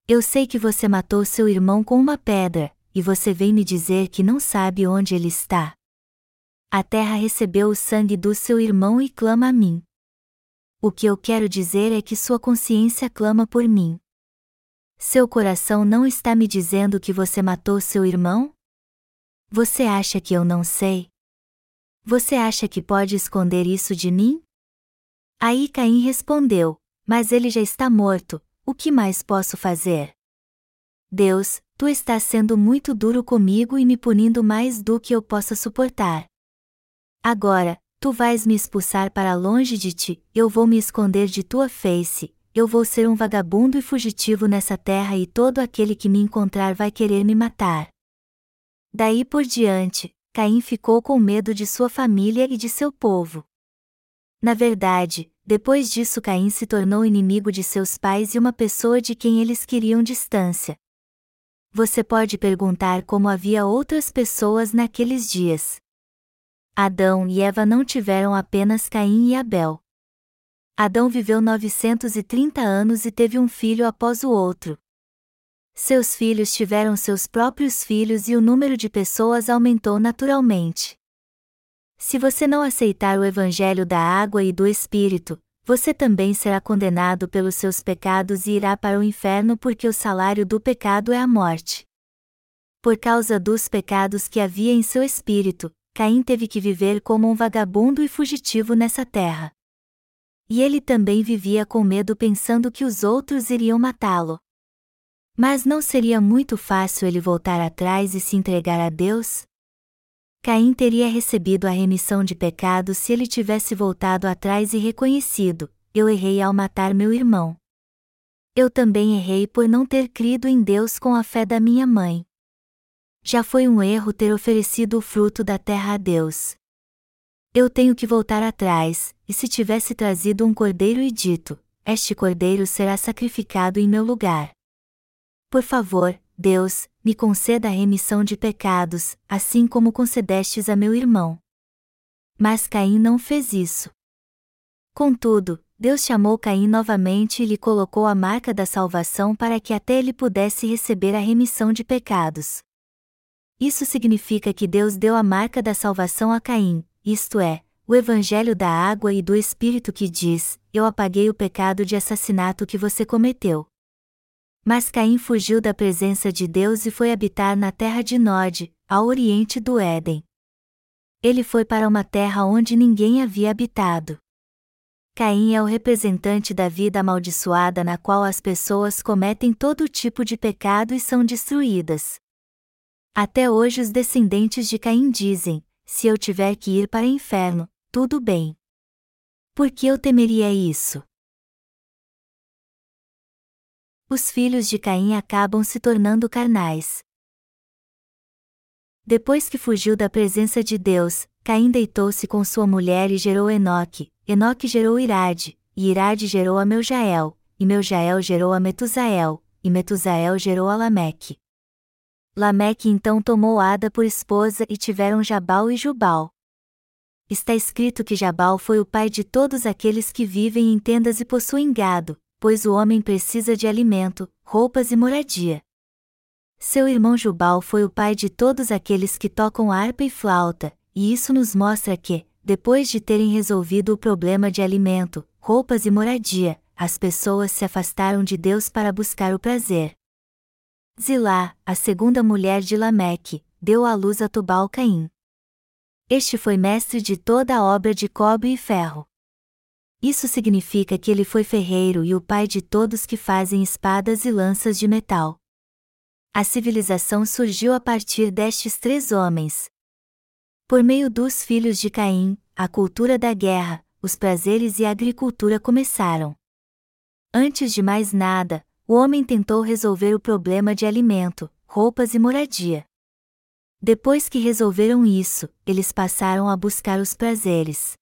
S1: Eu sei que você matou seu irmão com uma pedra, e você vem me dizer que não sabe onde ele está. A terra recebeu o sangue do seu irmão e clama a mim. O que eu quero dizer é que sua consciência clama por mim. Seu coração não está me dizendo que você matou seu irmão? Você acha que eu não sei? Você acha que pode esconder isso de mim? Aí Caim respondeu: Mas ele já está morto, o que mais posso fazer? Deus, tu estás sendo muito duro comigo e me punindo mais do que eu possa suportar. Agora, tu vais me expulsar para longe de ti, eu vou me esconder de tua face, eu vou ser um vagabundo e fugitivo nessa terra e todo aquele que me encontrar vai querer me matar. Daí por diante, Caim ficou com medo de sua família e de seu povo. Na verdade, depois disso Caim se tornou inimigo de seus pais e uma pessoa de quem eles queriam distância. Você pode perguntar como havia outras pessoas naqueles dias. Adão e Eva não tiveram apenas Caim e Abel. Adão viveu 930 anos e teve um filho após o outro. Seus filhos tiveram seus próprios filhos e o número de pessoas aumentou naturalmente. Se você não aceitar o Evangelho da água e do Espírito, você também será condenado pelos seus pecados e irá para o inferno porque o salário do pecado é a morte. Por causa dos pecados que havia em seu espírito, Caim teve que viver como um vagabundo e fugitivo nessa terra. E ele também vivia com medo pensando que os outros iriam matá-lo. Mas não seria muito fácil ele voltar atrás e se entregar a Deus? Caim teria recebido a remissão de pecados se ele tivesse voltado atrás e reconhecido: Eu errei ao matar meu irmão. Eu também errei por não ter crido em Deus com a fé da minha mãe. Já foi um erro ter oferecido o fruto da terra a Deus. Eu tenho que voltar atrás, e se tivesse trazido um cordeiro e dito: Este cordeiro será sacrificado em meu lugar. Por favor, Deus, me conceda a remissão de pecados, assim como concedestes a meu irmão. Mas Caim não fez isso. Contudo, Deus chamou Caim novamente e lhe colocou a marca da salvação para que até ele pudesse receber a remissão de pecados. Isso significa que Deus deu a marca da salvação a Caim, isto é, o Evangelho da água e do Espírito que diz: Eu apaguei o pecado de assassinato que você cometeu. Mas Caim fugiu da presença de Deus e foi habitar na terra de Nod, ao oriente do Éden. Ele foi para uma terra onde ninguém havia habitado. Caim é o representante da vida amaldiçoada na qual as pessoas cometem todo tipo de pecado e são destruídas. Até hoje os descendentes de Caim dizem: se eu tiver que ir para o inferno, tudo bem. Por que eu temeria isso? Os filhos de Caim acabam se tornando carnais. Depois que fugiu da presença de Deus, Caim deitou-se com sua mulher e gerou Enoque, Enoque gerou Irade, e Irade gerou a Meujael, e Meujael gerou a Metusael, e Metusael gerou a Lameque. Lameque então tomou Ada por esposa e tiveram Jabal e Jubal. Está escrito que Jabal foi o pai de todos aqueles que vivem em tendas e possuem gado, pois o homem precisa de alimento, roupas e moradia. Seu irmão Jubal foi o pai de todos aqueles que tocam harpa e flauta, e isso nos mostra que, depois de terem resolvido o problema de alimento, roupas e moradia, as pessoas se afastaram de Deus para buscar o prazer. Zilá, a segunda mulher de Lameque, deu à luz a Tubal Caim. Este foi mestre de toda a obra de cobre e ferro. Isso significa que ele foi ferreiro e o pai de todos que fazem espadas e lanças de metal. A civilização surgiu a partir destes três homens. Por meio dos filhos de Caim, a cultura da guerra, os prazeres e a agricultura começaram. Antes de mais nada, o homem tentou resolver o problema de alimento, roupas e moradia. Depois que resolveram isso, eles passaram a buscar os prazeres.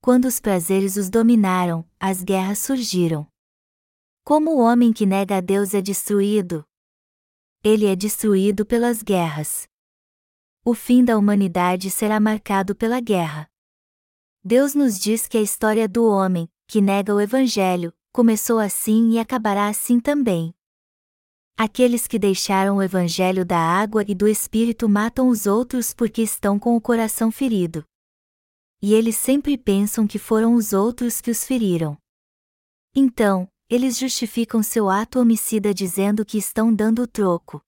S1: Quando os prazeres os dominaram, as guerras surgiram. Como o homem que nega a Deus é destruído? Ele é destruído pelas guerras. O fim da humanidade será marcado pela guerra. Deus nos diz que a história do homem, que nega o Evangelho, começou assim e acabará assim também. Aqueles que deixaram o evangelho da água e do espírito matam os outros porque estão com o coração ferido. E eles sempre pensam que foram os outros que os feriram. Então, eles justificam seu ato homicida dizendo que estão dando o troco.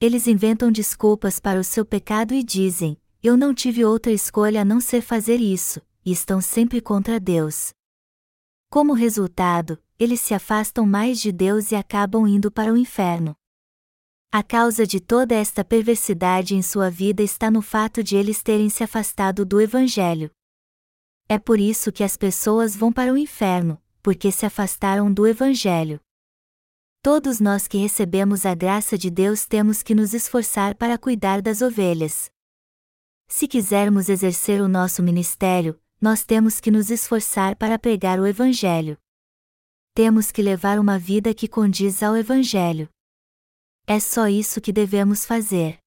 S1: Eles inventam desculpas para o seu pecado e dizem: Eu não tive outra escolha a não ser fazer isso, e estão sempre contra Deus. Como resultado, eles se afastam mais de Deus e acabam indo para o inferno. A causa de toda esta perversidade em sua vida está no fato de eles terem se afastado do Evangelho. É por isso que as pessoas vão para o inferno, porque se afastaram do Evangelho. Todos nós que recebemos a graça de Deus temos que nos esforçar para cuidar das ovelhas. Se quisermos exercer o nosso ministério, nós temos que nos esforçar para pregar o Evangelho. Temos que levar uma vida que condiz ao Evangelho. É só isso que devemos fazer.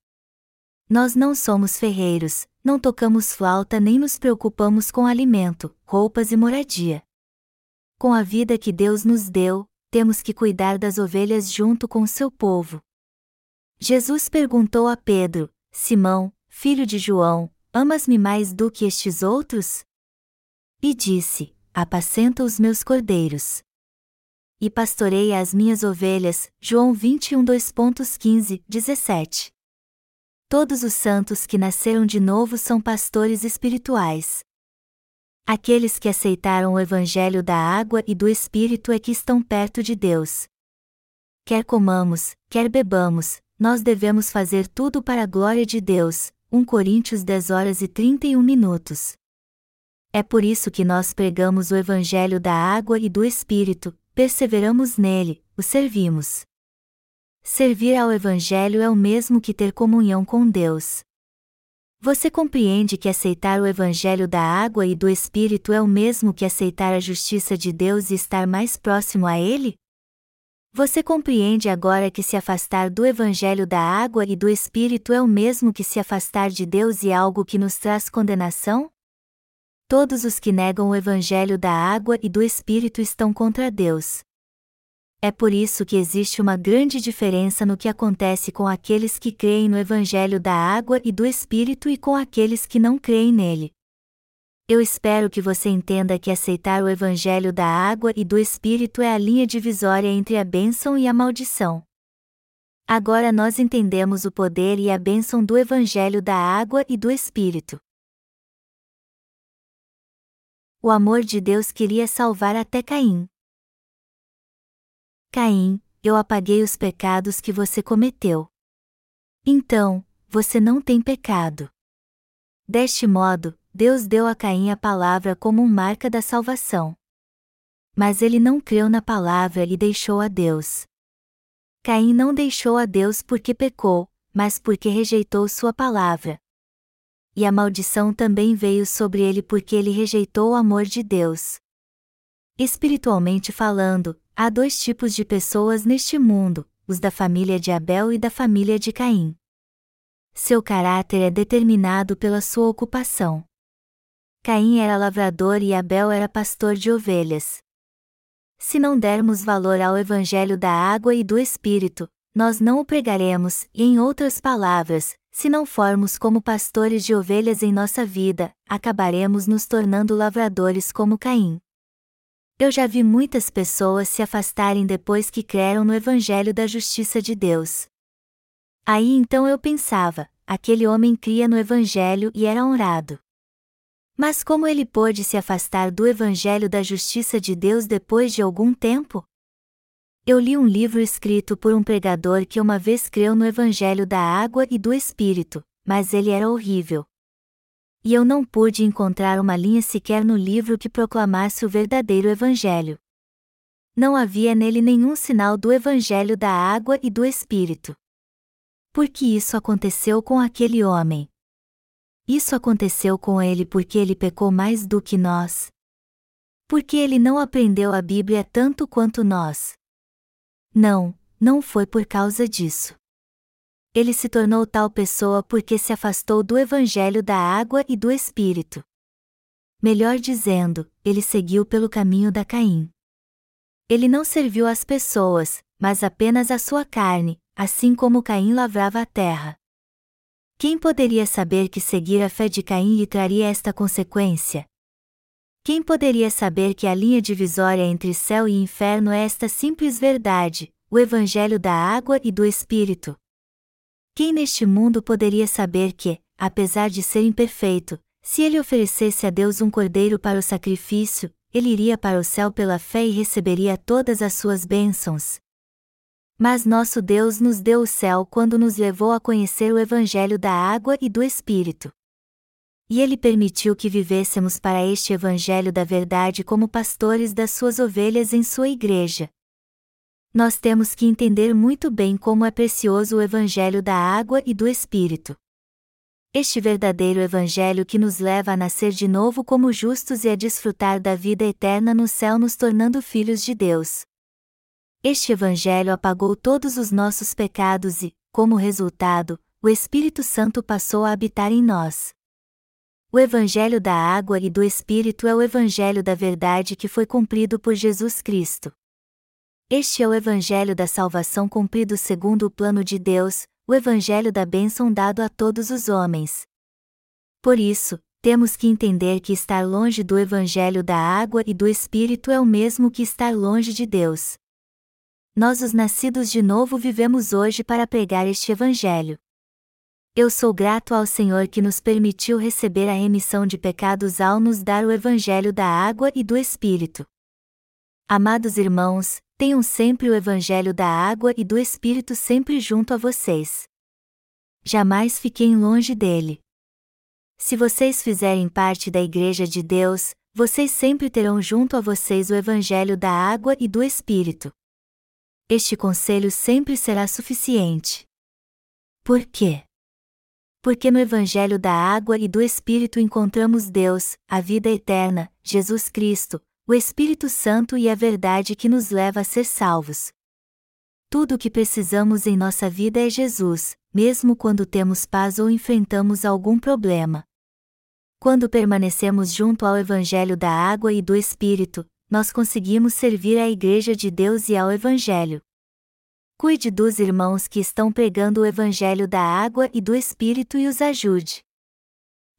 S1: Nós não somos ferreiros, não tocamos flauta nem nos preocupamos com alimento, roupas e moradia. Com a vida que Deus nos deu, temos que cuidar das ovelhas junto com o seu povo. Jesus perguntou a Pedro: Simão, filho de João, amas-me mais do que estes outros? E disse: Apacenta os meus cordeiros. e pastorei as minhas ovelhas. João 21 2.15, 17. Todos os santos que nasceram de novo são pastores espirituais. Aqueles que aceitaram o Evangelho da água e do Espírito é que estão perto de Deus. Quer comamos, quer bebamos, nós devemos fazer tudo para a glória de Deus. 1 Coríntios 10 horas e 31 minutos. É por isso que nós pregamos o Evangelho da água e do Espírito, perseveramos nele, o servimos. Servir ao Evangelho é o mesmo que ter comunhão com Deus. Você compreende que aceitar o Evangelho da água e do Espírito é o mesmo que aceitar a justiça de Deus e estar mais próximo a Ele? Você compreende agora que se afastar do Evangelho da água e do Espírito é o mesmo que se afastar de Deus e algo que nos traz condenação? Todos os que negam o Evangelho da água e do Espírito estão contra Deus. É por isso que existe uma grande diferença no que acontece com aqueles que creem no Evangelho da água e do Espírito e com aqueles que não creem nele. Eu espero que você entenda que aceitar o Evangelho da água e do Espírito é a linha divisória entre a bênção e a maldição. Agora nós entendemos o poder e a bênção do Evangelho da água e do Espírito. O amor de Deus queria salvar até Caim. Caim, eu apaguei os pecados que você cometeu. Então, você não tem pecado. Deste modo, Deus deu a Caim a palavra como marca da salvação. Mas ele não creu na palavra e deixou a Deus. Caim não deixou a Deus porque pecou, mas porque rejeitou sua palavra e a maldição também veio sobre ele porque ele rejeitou o amor de Deus. Espiritualmente falando, há dois tipos de pessoas neste mundo: os da família de Abel e da família de Caim. Seu caráter é determinado pela sua ocupação. Caim era lavrador e Abel era pastor de ovelhas. Se não dermos valor ao Evangelho da água e do Espírito, nós não o pregaremos, e em outras palavras, se não formos como pastores de ovelhas em nossa vida, acabaremos nos tornando lavradores como Caim. Eu já vi muitas pessoas se afastarem depois que creram no Evangelho da Justiça de Deus. Aí então eu pensava, aquele homem cria no Evangelho e era honrado. Mas como ele pôde se afastar do Evangelho da Justiça de Deus depois de algum tempo? Eu li um livro escrito por um pregador que uma vez creu no Evangelho da Água e do Espírito, mas ele era horrível. E eu não pude encontrar uma linha sequer no livro que proclamasse o verdadeiro Evangelho. Não havia nele nenhum sinal do Evangelho da Água e do Espírito. Por que isso aconteceu com aquele homem? Isso aconteceu com ele porque ele pecou mais do que nós. Porque ele não aprendeu a Bíblia tanto quanto nós. Não, não foi por causa disso. Ele se tornou tal pessoa porque se afastou do Evangelho da água e do Espírito. Melhor dizendo, ele seguiu pelo caminho da Caim. Ele não serviu às pessoas, mas apenas à sua carne, assim como Caim lavrava a terra. Quem poderia saber que seguir a fé de Caim lhe traria esta consequência? Quem poderia saber que a linha divisória entre céu e inferno é esta simples verdade, o Evangelho da água e do Espírito? Quem neste mundo poderia saber que, apesar de ser imperfeito, se ele oferecesse a Deus um cordeiro para o sacrifício, ele iria para o céu pela fé e receberia todas as suas bênçãos? Mas nosso Deus nos deu o céu quando nos levou a conhecer o Evangelho da água e do Espírito. E ele permitiu que vivêssemos para este Evangelho da Verdade como pastores das suas ovelhas em sua igreja. Nós temos que entender muito bem como é precioso o Evangelho da água e do Espírito. Este verdadeiro Evangelho que nos leva a nascer de novo como justos e a desfrutar da vida eterna no céu, nos tornando filhos de Deus. Este Evangelho apagou todos os nossos pecados e, como resultado, o Espírito Santo passou a habitar em nós. O Evangelho da água e do Espírito é o Evangelho da verdade que foi cumprido por Jesus Cristo. Este é o Evangelho da salvação cumprido segundo o plano de Deus, o Evangelho da bênção dado a todos os homens. Por isso, temos que entender que estar longe do Evangelho da água e do Espírito é o mesmo que estar longe de Deus. nós, os nascidos de novo, vivemos hoje para pregar este Evangelho. Eu sou grato ao Senhor que nos permitiu receber a remissão de pecados ao nos dar o Evangelho da água e do Espírito. Amados irmãos, tenham sempre o Evangelho da água e do Espírito sempre junto a vocês. Jamais fiquem longe dele. Se vocês fizerem parte da Igreja de Deus, vocês sempre terão junto a vocês o Evangelho da água e do Espírito. Este conselho sempre será suficiente. Por quê? Porque no Evangelho da água e do Espírito encontramos Deus, a vida eterna, Jesus Cristo, o Espírito Santo e a verdade que nos leva a ser salvos. Tudo o que precisamos em nossa vida é Jesus, mesmo quando temos paz ou enfrentamos algum problema. Quando permanecemos junto ao Evangelho da água e do Espírito, nós conseguimos servir à Igreja de Deus e ao Evangelho. Cuide dos irmãos que estão pregando o Evangelho da água e do Espírito e os ajude.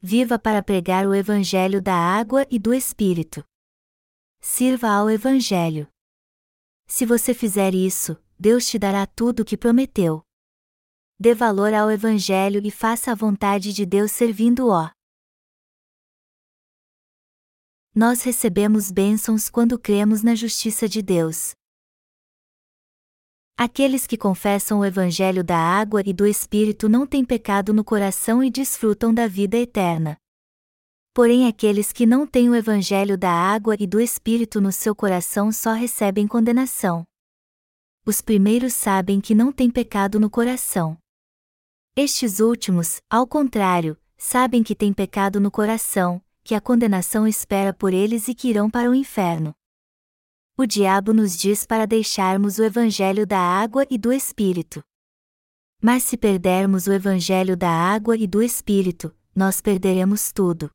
S1: Viva para pregar o Evangelho da água e do Espírito. Sirva ao Evangelho. Se você fizer isso, Deus te dará tudo o que prometeu. Dê valor ao Evangelho e faça a vontade de Deus servindo-o. Nós recebemos bênçãos quando cremos na justiça de Deus. Aqueles que confessam o Evangelho da água e do Espírito não têm pecado no coração e desfrutam da vida eterna. Porém, aqueles que não têm o Evangelho da água e do Espírito no seu coração só recebem condenação. Os primeiros sabem que não têm pecado no coração. Estes últimos, ao contrário, sabem que têm pecado no coração, que a condenação espera por eles e que irão para o inferno. O diabo nos diz para deixarmos o evangelho da água e do espírito. Mas se perdermos o evangelho da água e do espírito, nós perderemos tudo.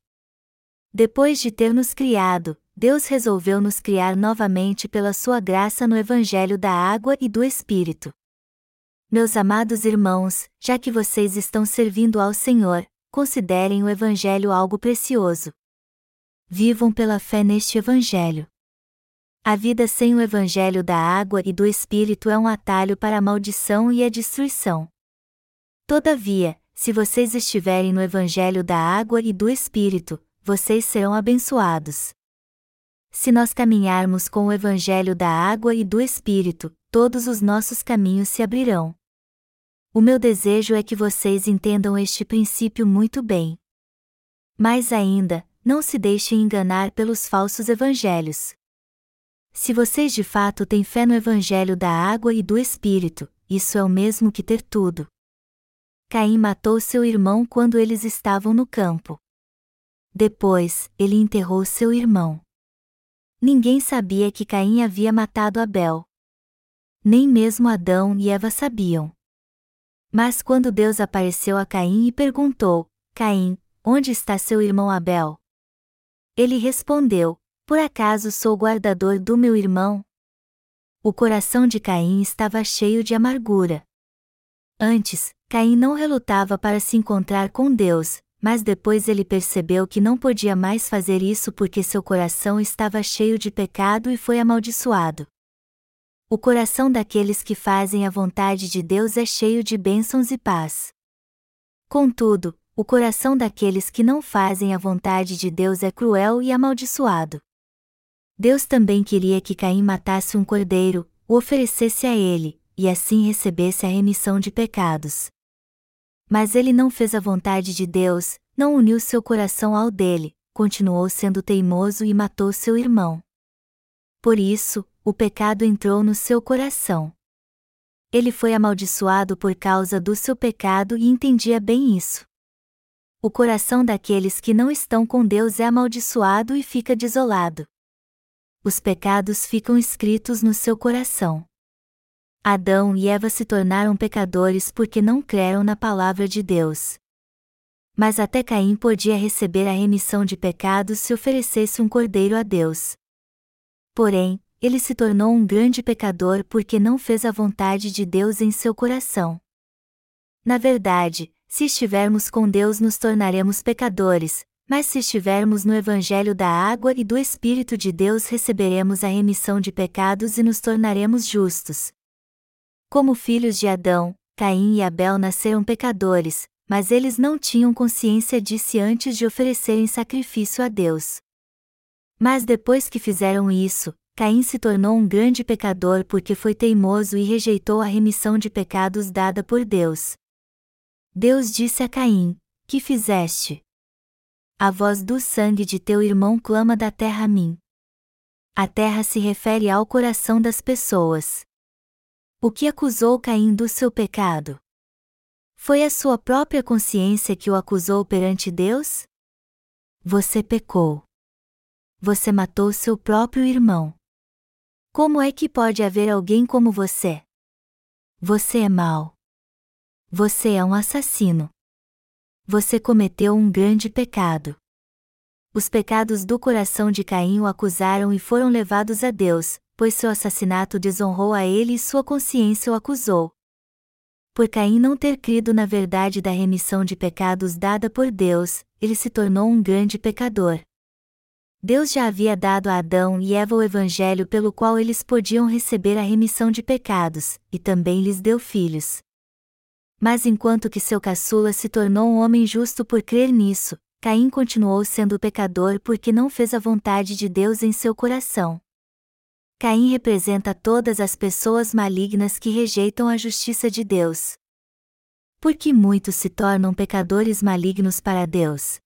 S1: Depois de ter nos criado, Deus resolveu nos criar novamente pela sua graça no evangelho da água e do espírito. Meus amados irmãos, já que vocês estão servindo ao Senhor, considerem o Evangelho algo precioso. Vivam pela fé neste Evangelho. A vida sem o Evangelho da água e do Espírito é um atalho para a maldição e a destruição. Todavia, se vocês estiverem no Evangelho da água e do Espírito, vocês serão abençoados. Se nós caminharmos com o Evangelho da água e do Espírito, todos os nossos caminhos se abrirão. O meu desejo é que vocês entendam este princípio muito bem. Mais ainda, não se deixem enganar pelos falsos evangelhos. Se vocês de fato têm fé no evangelho da água e do Espírito, isso é o mesmo que ter tudo. Caim matou seu irmão quando eles estavam no campo. Depois, ele enterrou seu irmão. Ninguém sabia que Caim havia matado Abel. Nem mesmo Adão e Eva sabiam. Mas quando Deus apareceu a Caim e perguntou: Caim, onde está seu irmão Abel? Ele respondeu: Por acaso sou guardador do meu irmão? O coração de Caim estava cheio de amargura. Antes, Caim não relutava para se encontrar com Deus, mas depois ele percebeu que não podia mais fazer isso porque seu coração estava cheio de pecado e foi amaldiçoado. O coração daqueles que fazem a vontade de Deus é cheio de bênçãos e paz. Contudo, o coração daqueles que não fazem a vontade de Deus é cruel e amaldiçoado. Deus também queria que Caim matasse um cordeiro, o oferecesse a ele, e assim recebesse a remissão de pecados. Mas ele não fez a vontade de Deus, não uniu seu coração ao dele, continuou sendo teimoso e matou seu irmão. Por isso, o pecado entrou no seu coração. Ele foi amaldiçoado por causa do seu pecado e entendia bem isso. O coração daqueles que não estão com Deus é amaldiçoado e fica desolado. Os pecados ficam escritos no seu coração. Adão e Eva se tornaram pecadores porque não creram na palavra de Deus. Mas até Caim podia receber a remissão de pecados se oferecesse um cordeiro a Deus. Porém, ele se tornou um grande pecador porque não fez a vontade de Deus em seu coração. Na verdade, se estivermos com Deus nos tornaremos pecadores, mas se estivermos no Evangelho da água e do Espírito de Deus receberemos a remissão de pecados e nos tornaremos justos. Como filhos de Adão, Caim e Abel nasceram pecadores, mas eles não tinham consciência disso antes de oferecerem sacrifício a Deus. Mas depois que fizeram isso, Caim se tornou um grande pecador porque foi teimoso e rejeitou a remissão de pecados dada por Deus. Deus disse a Caim: Que fizeste? A voz do sangue de teu irmão clama da terra a mim. A terra se refere ao coração das pessoas. O que acusou Caim do seu pecado? Foi a sua própria consciência que o acusou perante Deus? Você pecou. Você matou seu próprio irmão. Como é que pode haver alguém como você? Você é mau. Você é um assassino. Você cometeu um grande pecado. Os pecados do coração de Caim o acusaram e foram levados a Deus, pois seu assassinato desonrou a ele e sua consciência o acusou. Por Caim não ter crido na verdade da remissão de pecados dada por Deus, ele se tornou um grande pecador. Deus já havia dado a Adão e Eva o evangelho pelo qual eles podiam receber a remissão de pecados, e também lhes deu filhos. Mas enquanto que seu caçula se tornou um homem justo por crer nisso, Caim continuou sendo pecador porque não fez a vontade de Deus em seu coração. Caim representa todas as pessoas malignas que rejeitam a justiça de Deus. Porque muitos se tornam pecadores malignos para Deus.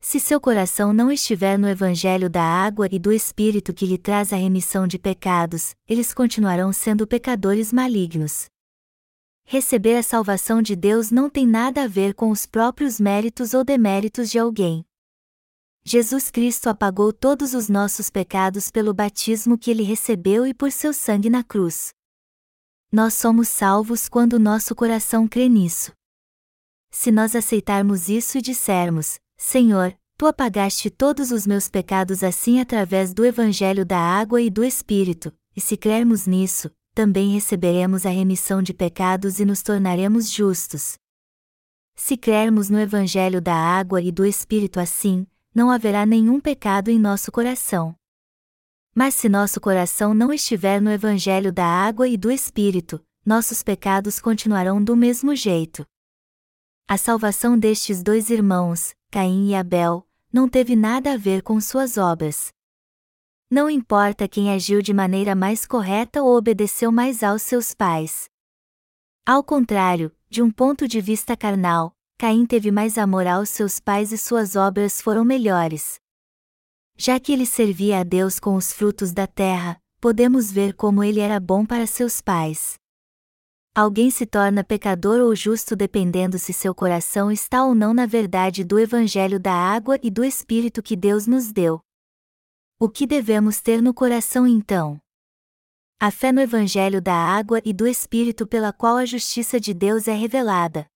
S1: Se seu coração não estiver no Evangelho da água e do Espírito que lhe traz a remissão de pecados, eles continuarão sendo pecadores malignos. Receber a salvação de Deus não tem nada a ver com os próprios méritos ou deméritos de alguém. Jesus Cristo apagou todos os nossos pecados pelo batismo que ele recebeu e por seu sangue na cruz. Nós somos salvos quando nosso coração crê nisso. Se nós aceitarmos isso e dissermos, Senhor, tu apagaste todos os meus pecados assim através do Evangelho da água e do Espírito, e se crermos nisso, também receberemos a remissão de pecados e nos tornaremos justos. Se crermos no Evangelho da água e do Espírito assim, não haverá nenhum pecado em nosso coração. Mas se nosso coração não estiver no Evangelho da água e do Espírito, nossos pecados continuarão do mesmo jeito. A salvação destes dois irmãos, Caim e Abel, não teve nada a ver com suas obras. Não importa quem agiu de maneira mais correta ou obedeceu mais aos seus pais. Ao contrário, de um ponto de vista carnal, Caim teve mais amor aos seus pais e suas obras foram melhores. Já que ele servia a Deus com os frutos da terra, podemos ver como ele era bom para seus pais. Alguém se torna pecador ou justo dependendo se seu coração está ou não na verdade do Evangelho da água e do Espírito que Deus nos deu. O que devemos ter no coração então? A fé no Evangelho da água e do Espírito pela qual a justiça de Deus é revelada.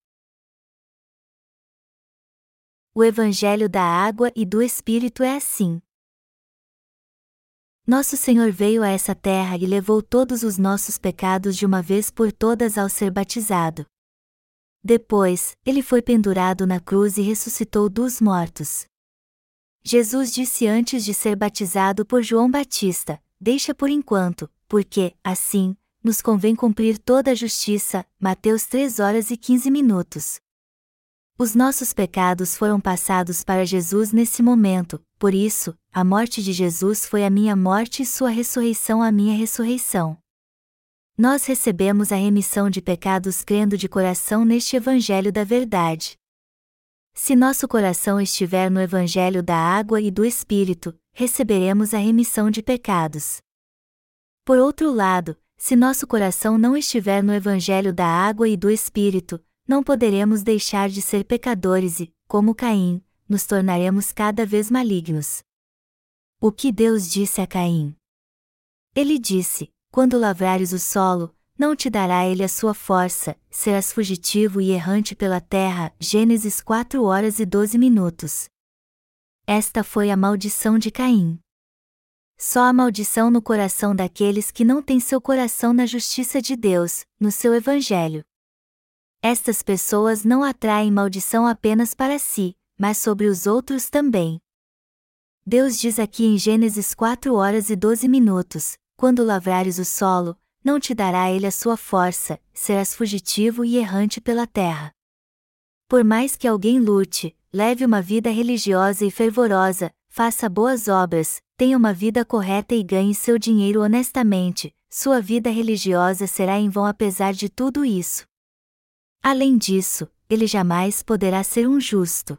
S1: O Evangelho da água e do Espírito é assim. Nosso Senhor veio a essa terra e levou todos os nossos pecados de uma vez por todas ao ser batizado. Depois, ele foi pendurado na cruz e ressuscitou dos mortos. Jesus disse antes de ser batizado por João Batista: Deixa por enquanto, porque, assim, nos convém cumprir toda a justiça. Mateus 3 horas e 15 minutos. Os nossos pecados foram passados para Jesus nesse momento, por isso, a morte de Jesus foi a minha morte e sua ressurreição a minha ressurreição. Nós recebemos a remissão de pecados crendo de coração neste Evangelho da Verdade. Se nosso coração estiver no Evangelho da Água e do Espírito, receberemos a remissão de pecados. Por outro lado, se nosso coração não estiver no Evangelho da Água e do Espírito, não poderemos deixar de ser pecadores e, como Caim, nos tornaremos cada vez malignos. O que Deus disse a Caim? Ele disse: Quando lavrares o solo, não te dará ele a sua força, serás fugitivo e errante pela terra. Gênesis 4 horas e 12 minutos. Esta foi a maldição de Caim. Só a maldição no coração daqueles que não têm seu coração na justiça de Deus, no seu evangelho. Estas pessoas não atraem maldição apenas para si, mas sobre os outros também. Deus diz aqui em Gênesis 4 horas e 12 minutos: Quando lavrares o solo, não te dará ele a sua força, serás fugitivo e errante pela terra. Por mais que alguém lute, leve uma vida religiosa e fervorosa, faça boas obras, tenha uma vida correta e ganhe seu dinheiro honestamente, sua vida religiosa será em vão apesar de tudo isso. Além disso, ele jamais poderá ser um justo.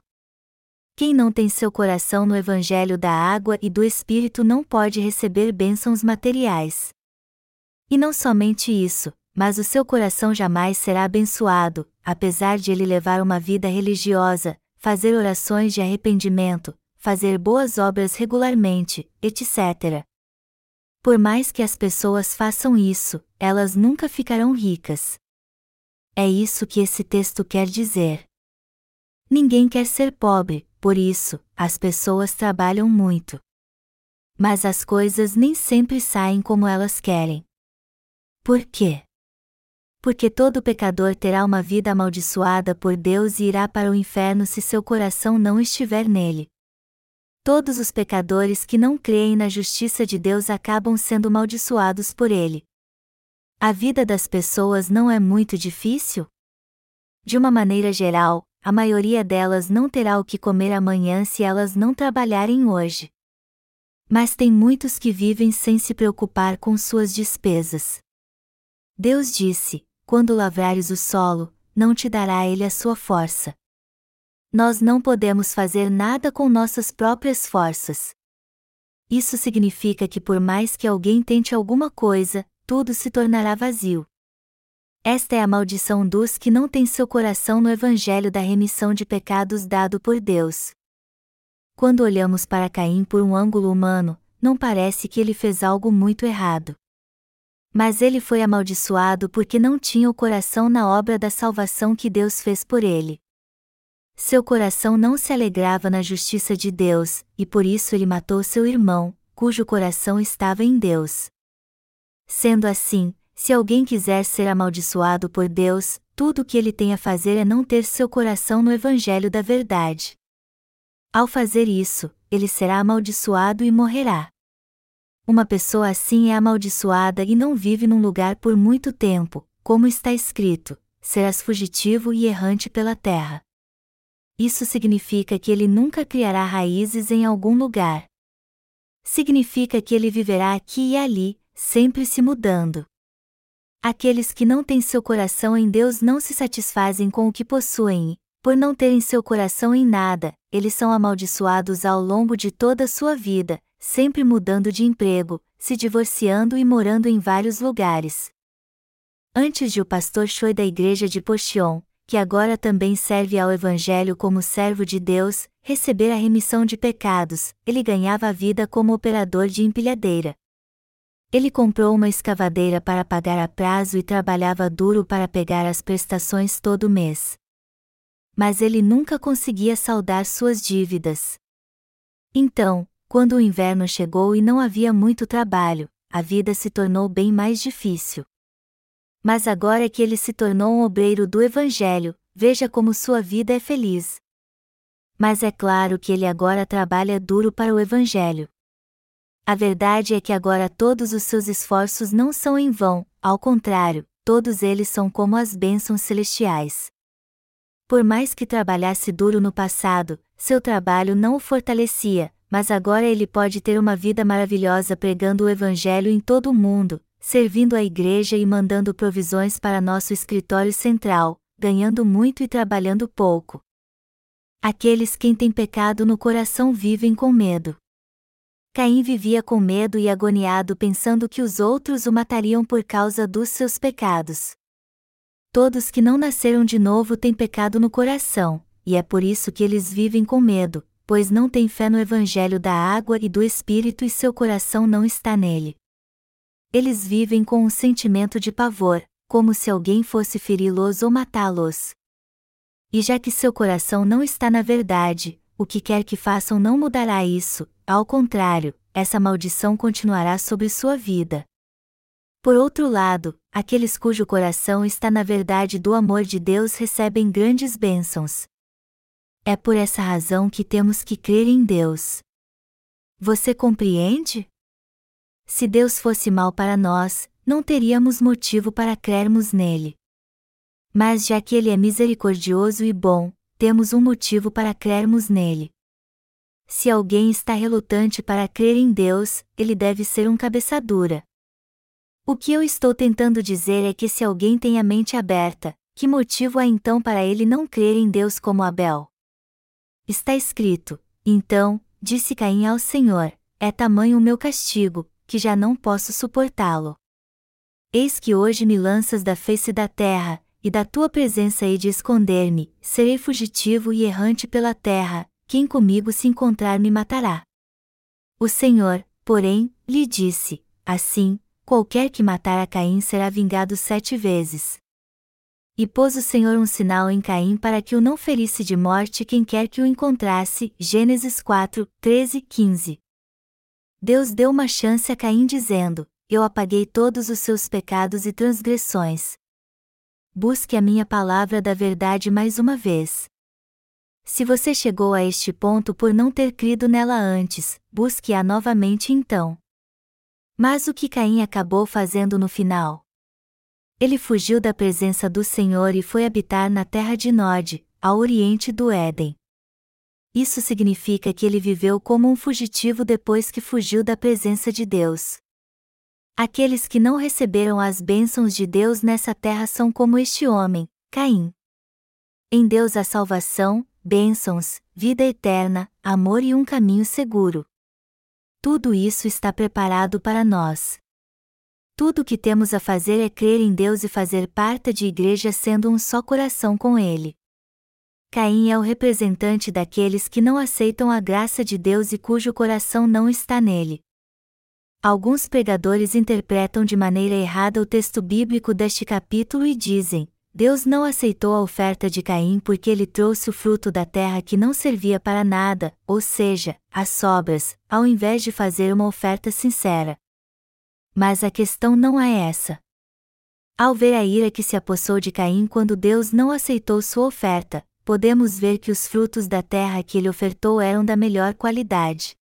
S1: Quem não tem seu coração no Evangelho da água e do Espírito não pode receber bênçãos materiais. E não somente isso, mas o seu coração jamais será abençoado, apesar de ele levar uma vida religiosa, fazer orações de arrependimento, fazer boas obras regularmente, etc. Por mais que as pessoas façam isso, elas nunca ficarão ricas. É isso que esse texto quer dizer. Ninguém quer ser pobre, por isso, as pessoas trabalham muito. Mas as coisas nem sempre saem como elas querem. Por quê? Porque todo pecador terá uma vida amaldiçoada por Deus e irá para o inferno se seu coração não estiver nele. Todos os pecadores que não creem na justiça de Deus acabam sendo amaldiçoados por ele. A vida das pessoas não é muito difícil? De uma maneira geral, a maioria delas não terá o que comer amanhã se elas não trabalharem hoje. Mas tem muitos que vivem sem se preocupar com suas despesas. Deus disse: quando lavrares o solo, não te dará ele a sua força. Nós não podemos fazer nada com nossas próprias forças. Isso significa que por mais que alguém tente alguma coisa, tudo se tornará vazio. Esta é a maldição dos que não têm seu coração no evangelho da remissão de pecados dado por Deus. Quando olhamos para Caim por um ângulo humano, não parece que ele fez algo muito errado. Mas ele foi amaldiçoado porque não tinha o coração na obra da salvação que Deus fez por ele. Seu coração não se alegrava na justiça de Deus, e por isso ele matou seu irmão, cujo coração estava em Deus. Sendo assim, se alguém quiser ser amaldiçoado por Deus, tudo o que ele tem a fazer é não ter seu coração no Evangelho da Verdade. Ao fazer isso, ele será amaldiçoado e morrerá. Uma pessoa assim é amaldiçoada e não vive num lugar por muito tempo, como está escrito: serás fugitivo e errante pela terra. Isso significa que ele nunca criará raízes em algum lugar. Significa que ele viverá aqui e ali, sempre se mudando. Aqueles que não têm seu coração em Deus não se satisfazem com o que possuem, por não terem seu coração em nada, eles são amaldiçoados ao longo de toda a sua vida, sempre mudando de emprego, se divorciando e morando em vários lugares. Antes de o pastor Choi da igreja de Pocheon, que agora também serve ao Evangelho como servo de Deus, receber a remissão de pecados, ele ganhava a vida como operador de empilhadeira. Ele comprou uma escavadeira para pagar a prazo e trabalhava duro para pegar as prestações todo mês. Mas ele nunca conseguia saldar suas dívidas. Então, quando o inverno chegou e não havia muito trabalho, a vida se tornou bem mais difícil. Mas agora que ele se tornou um obreiro do Evangelho, veja como sua vida é feliz. Mas é claro que ele agora trabalha duro para o Evangelho. A verdade é que agora todos os seus esforços não são em vão, ao contrário, todos eles são como as bênçãos celestiais. Por mais que trabalhasse duro no passado, seu trabalho não o fortalecia, mas agora ele pode ter uma vida maravilhosa pregando o Evangelho em todo o mundo, servindo a igreja e mandando provisões para nosso escritório central, ganhando muito e trabalhando pouco. Aqueles quem têm pecado no coração vivem com medo. Caim vivia com medo e agoniado pensando que os outros o matariam por causa dos seus pecados. Todos que não nasceram de novo têm pecado no coração, e é por isso que eles vivem com medo, pois não tem fé no Evangelho da água e do Espírito e seu coração não está nele. Eles vivem com um sentimento de pavor, como se alguém fosse feri-los ou matá-los. E já que seu coração não está na verdade, o que quer que façam não mudará isso, ao contrário, essa maldição continuará sobre sua vida. Por outro lado, aqueles cujo coração está na verdade do amor de Deus recebem grandes bênçãos, é por essa razão que temos que crer em Deus. Você compreende? Se Deus fosse mal para nós, não teríamos motivo para crermos nele. Mas já que ele é misericordioso e bom, temos um motivo para crermos nele. Se alguém está relutante para crer em Deus, ele deve ser um cabeçadura. O que eu estou tentando dizer é que se alguém tem a mente aberta, que motivo há então para ele não crer em Deus como Abel? Está escrito: Então, disse Caim ao Senhor: É tamanho o meu castigo, que já não posso suportá-lo. Eis que hoje me lanças da face da terra, e da tua presença hei de esconder-me, serei fugitivo e errante pela terra, quem comigo se encontrar me matará. O Senhor, porém, lhe disse: Assim, qualquer que matar a Caim será vingado sete vezes. E pôs o Senhor um sinal em Caim para que o não ferisse de morte quem quer que o encontrasse. Gênesis 4, 13, 15. Deus deu uma chance a Caim dizendo: Eu apaguei todos os seus pecados e transgressões. Busque a minha palavra da verdade mais uma vez. Se você chegou a este ponto por não ter crido nela antes, busque-a novamente então. Mas o que Caim acabou fazendo no final? Ele fugiu da presença do Senhor e foi habitar na terra de Nod, ao oriente do Éden. Isso significa que ele viveu como um fugitivo depois que fugiu da presença de Deus. Aqueles que não receberam as bênçãos de Deus nessa terra são como este homem, Caim. Em Deus há salvação, bênçãos, vida eterna, amor e um caminho seguro. Tudo isso está preparado para nós. Tudo o que temos a fazer é crer em Deus e fazer parte de igreja sendo um só coração com Ele. Caim é o representante daqueles que não aceitam a graça de Deus e cujo coração não está nele. Alguns pregadores interpretam de maneira errada o texto bíblico deste capítulo e dizem: Deus não aceitou a oferta de Caim porque ele trouxe o fruto da terra que não servia para nada, ou seja, as sobras, ao invés de fazer uma oferta sincera. Mas a questão não é essa. Ao ver a ira que se apossou de Caim quando Deus não aceitou sua oferta, podemos ver que os frutos da terra que ele ofertou eram da melhor qualidade.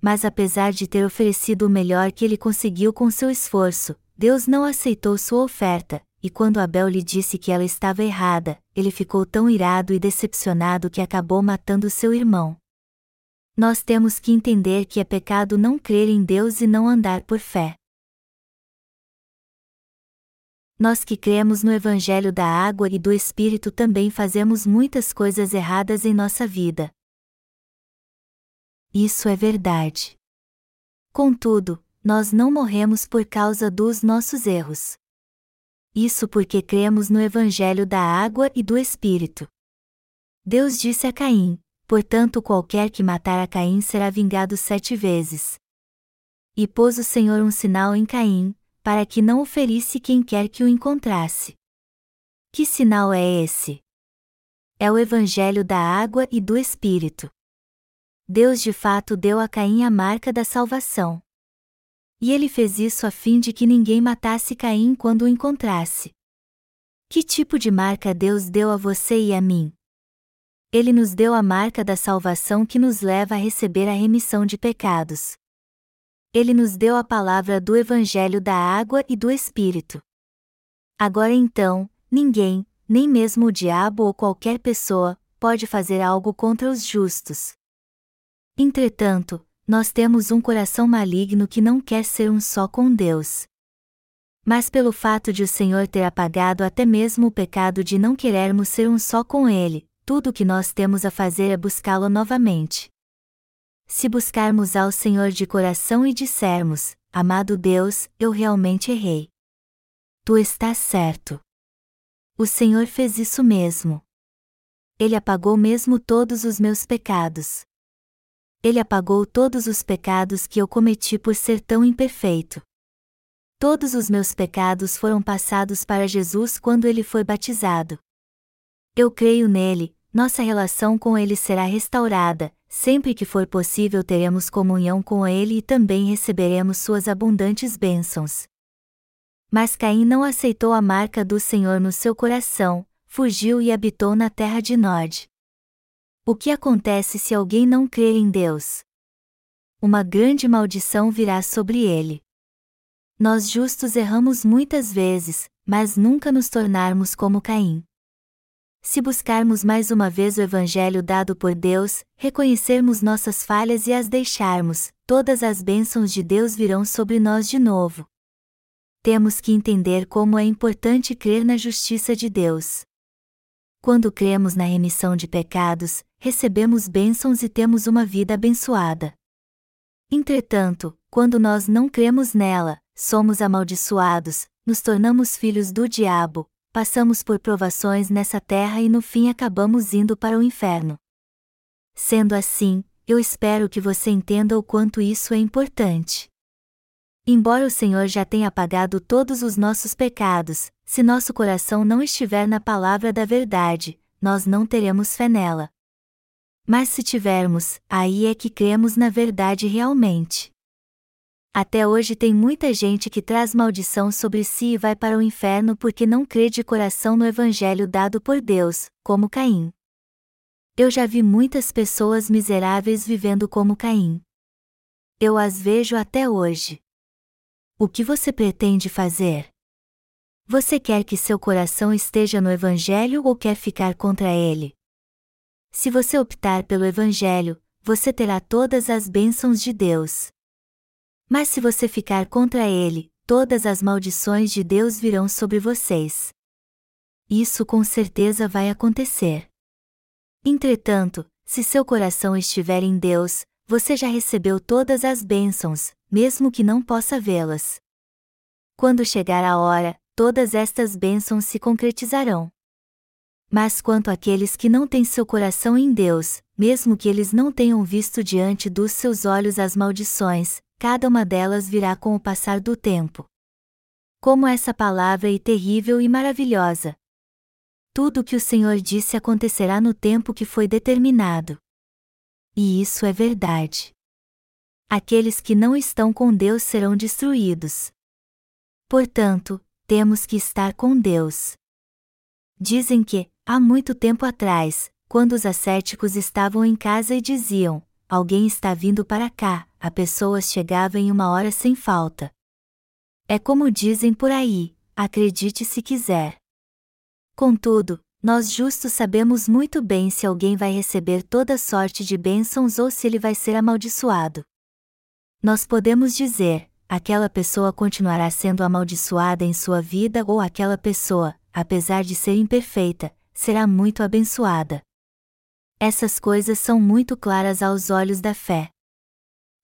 S1: Mas apesar de ter oferecido o melhor que ele conseguiu com seu esforço, Deus não aceitou sua oferta, e quando Abel lhe disse que ela estava errada, ele ficou tão irado e decepcionado que acabou matando seu irmão nós temos que entender que é pecado não crer em Deus e não andar por fé. Nós que cremos no Evangelho da Água e do Espírito também fazemos muitas coisas erradas em nossa vida. Isso é verdade. Contudo, nós não morremos por causa dos nossos erros. Isso porque cremos no Evangelho da Água e do Espírito. Deus disse a Caim: portanto qualquer que matar a Caim será vingado sete vezes. E pôs o Senhor um sinal em Caim, para que não o ferisse quem quer que o encontrasse. Que sinal é esse? É o Evangelho da água e do Espírito. Deus de fato deu a Caim a marca da salvação. E ele fez isso a fim de que ninguém matasse Caim quando o encontrasse. Que tipo de marca Deus deu a você e a mim? Ele nos deu a marca da salvação que nos leva a receber a remissão de pecados. Ele nos deu a palavra do Evangelho da água e do Espírito. Agora então, ninguém, nem mesmo o diabo ou qualquer pessoa, pode fazer algo contra os justos. Entretanto, nós temos um coração maligno que não quer ser um só com Deus. Mas pelo fato de o Senhor ter apagado até mesmo o pecado de não querermos ser um só com Ele, tudo o que nós temos a fazer é buscá-lo novamente. Se buscarmos ao Senhor de coração e dissermos: Amado Deus, eu realmente errei. Tu estás certo. O Senhor fez isso mesmo. Ele apagou mesmo todos os meus pecados. Ele apagou todos os pecados que eu cometi por ser tão imperfeito. Todos os meus pecados foram passados para Jesus quando ele foi batizado. Eu creio nele, nossa relação com Ele será restaurada, sempre que for possível teremos comunhão com Ele e também receberemos Suas abundantes bênçãos. Mas Caim não aceitou a marca do Senhor no seu coração, fugiu e habitou na terra de Nod. O que acontece se alguém não crer em Deus? uma grande maldição virá sobre ele. Nós justos erramos muitas vezes, mas nunca nos tornarmos como Caim. Se buscarmos mais uma vez o Evangelho dado por Deus, reconhecermos nossas falhas e as deixarmos, todas as bênçãos de Deus virão sobre nós de novo. Temos que entender como é importante crer na justiça de Deus. Quando cremos na remissão de pecados, recebemos bênçãos e temos uma vida abençoada. Entretanto, quando nós não cremos nela, somos amaldiçoados, nos tornamos filhos do diabo, passamos por provações nessa terra e no fim acabamos indo para o inferno. Sendo assim, eu espero que você entenda o quanto isso é importante. Embora o Senhor já tenha apagado todos os nossos pecados, se nosso coração não estiver na palavra da verdade, nós não teremos fé nela. Mas se tivermos, aí é que cremos na verdade realmente. Até hoje tem muita gente que traz maldição sobre si e vai para o inferno porque não crê de coração no evangelho dado por Deus, como Caim. Eu já vi muitas pessoas miseráveis vivendo como Caim. Eu as vejo até hoje. O que você pretende fazer? Você quer que seu coração esteja no Evangelho ou quer ficar contra ele? Se você optar pelo Evangelho, você terá todas as bênçãos de Deus. Mas se você ficar contra ele, todas as maldições de Deus virão sobre vocês. Isso com certeza vai acontecer. Entretanto, se seu coração estiver em Deus, você já recebeu todas as bênçãos, mesmo que não possa vê-las. Quando chegar a hora, todas estas bênçãos se concretizarão. Mas quanto àqueles que não têm seu coração em Deus, mesmo que eles não tenham visto diante dos seus olhos as maldições, cada uma delas virá com o passar do tempo. Como essa palavra é terrível e maravilhosa! Tudo o que o Senhor disse acontecerá no tempo que foi determinado. E isso é verdade. Aqueles que não estão com Deus serão destruídos. Portanto, temos que estar com Deus. Dizem que, há muito tempo atrás, quando os ascéticos estavam em casa e diziam: Alguém está vindo para cá, a pessoa chegava em uma hora sem falta. É como dizem por aí, acredite se quiser. Contudo, nós justos sabemos muito bem se alguém vai receber toda sorte de bênçãos ou se ele vai ser amaldiçoado. Nós podemos dizer, aquela pessoa continuará sendo amaldiçoada em sua vida ou aquela pessoa, apesar de ser imperfeita, será muito abençoada. Essas coisas são muito claras aos olhos da fé.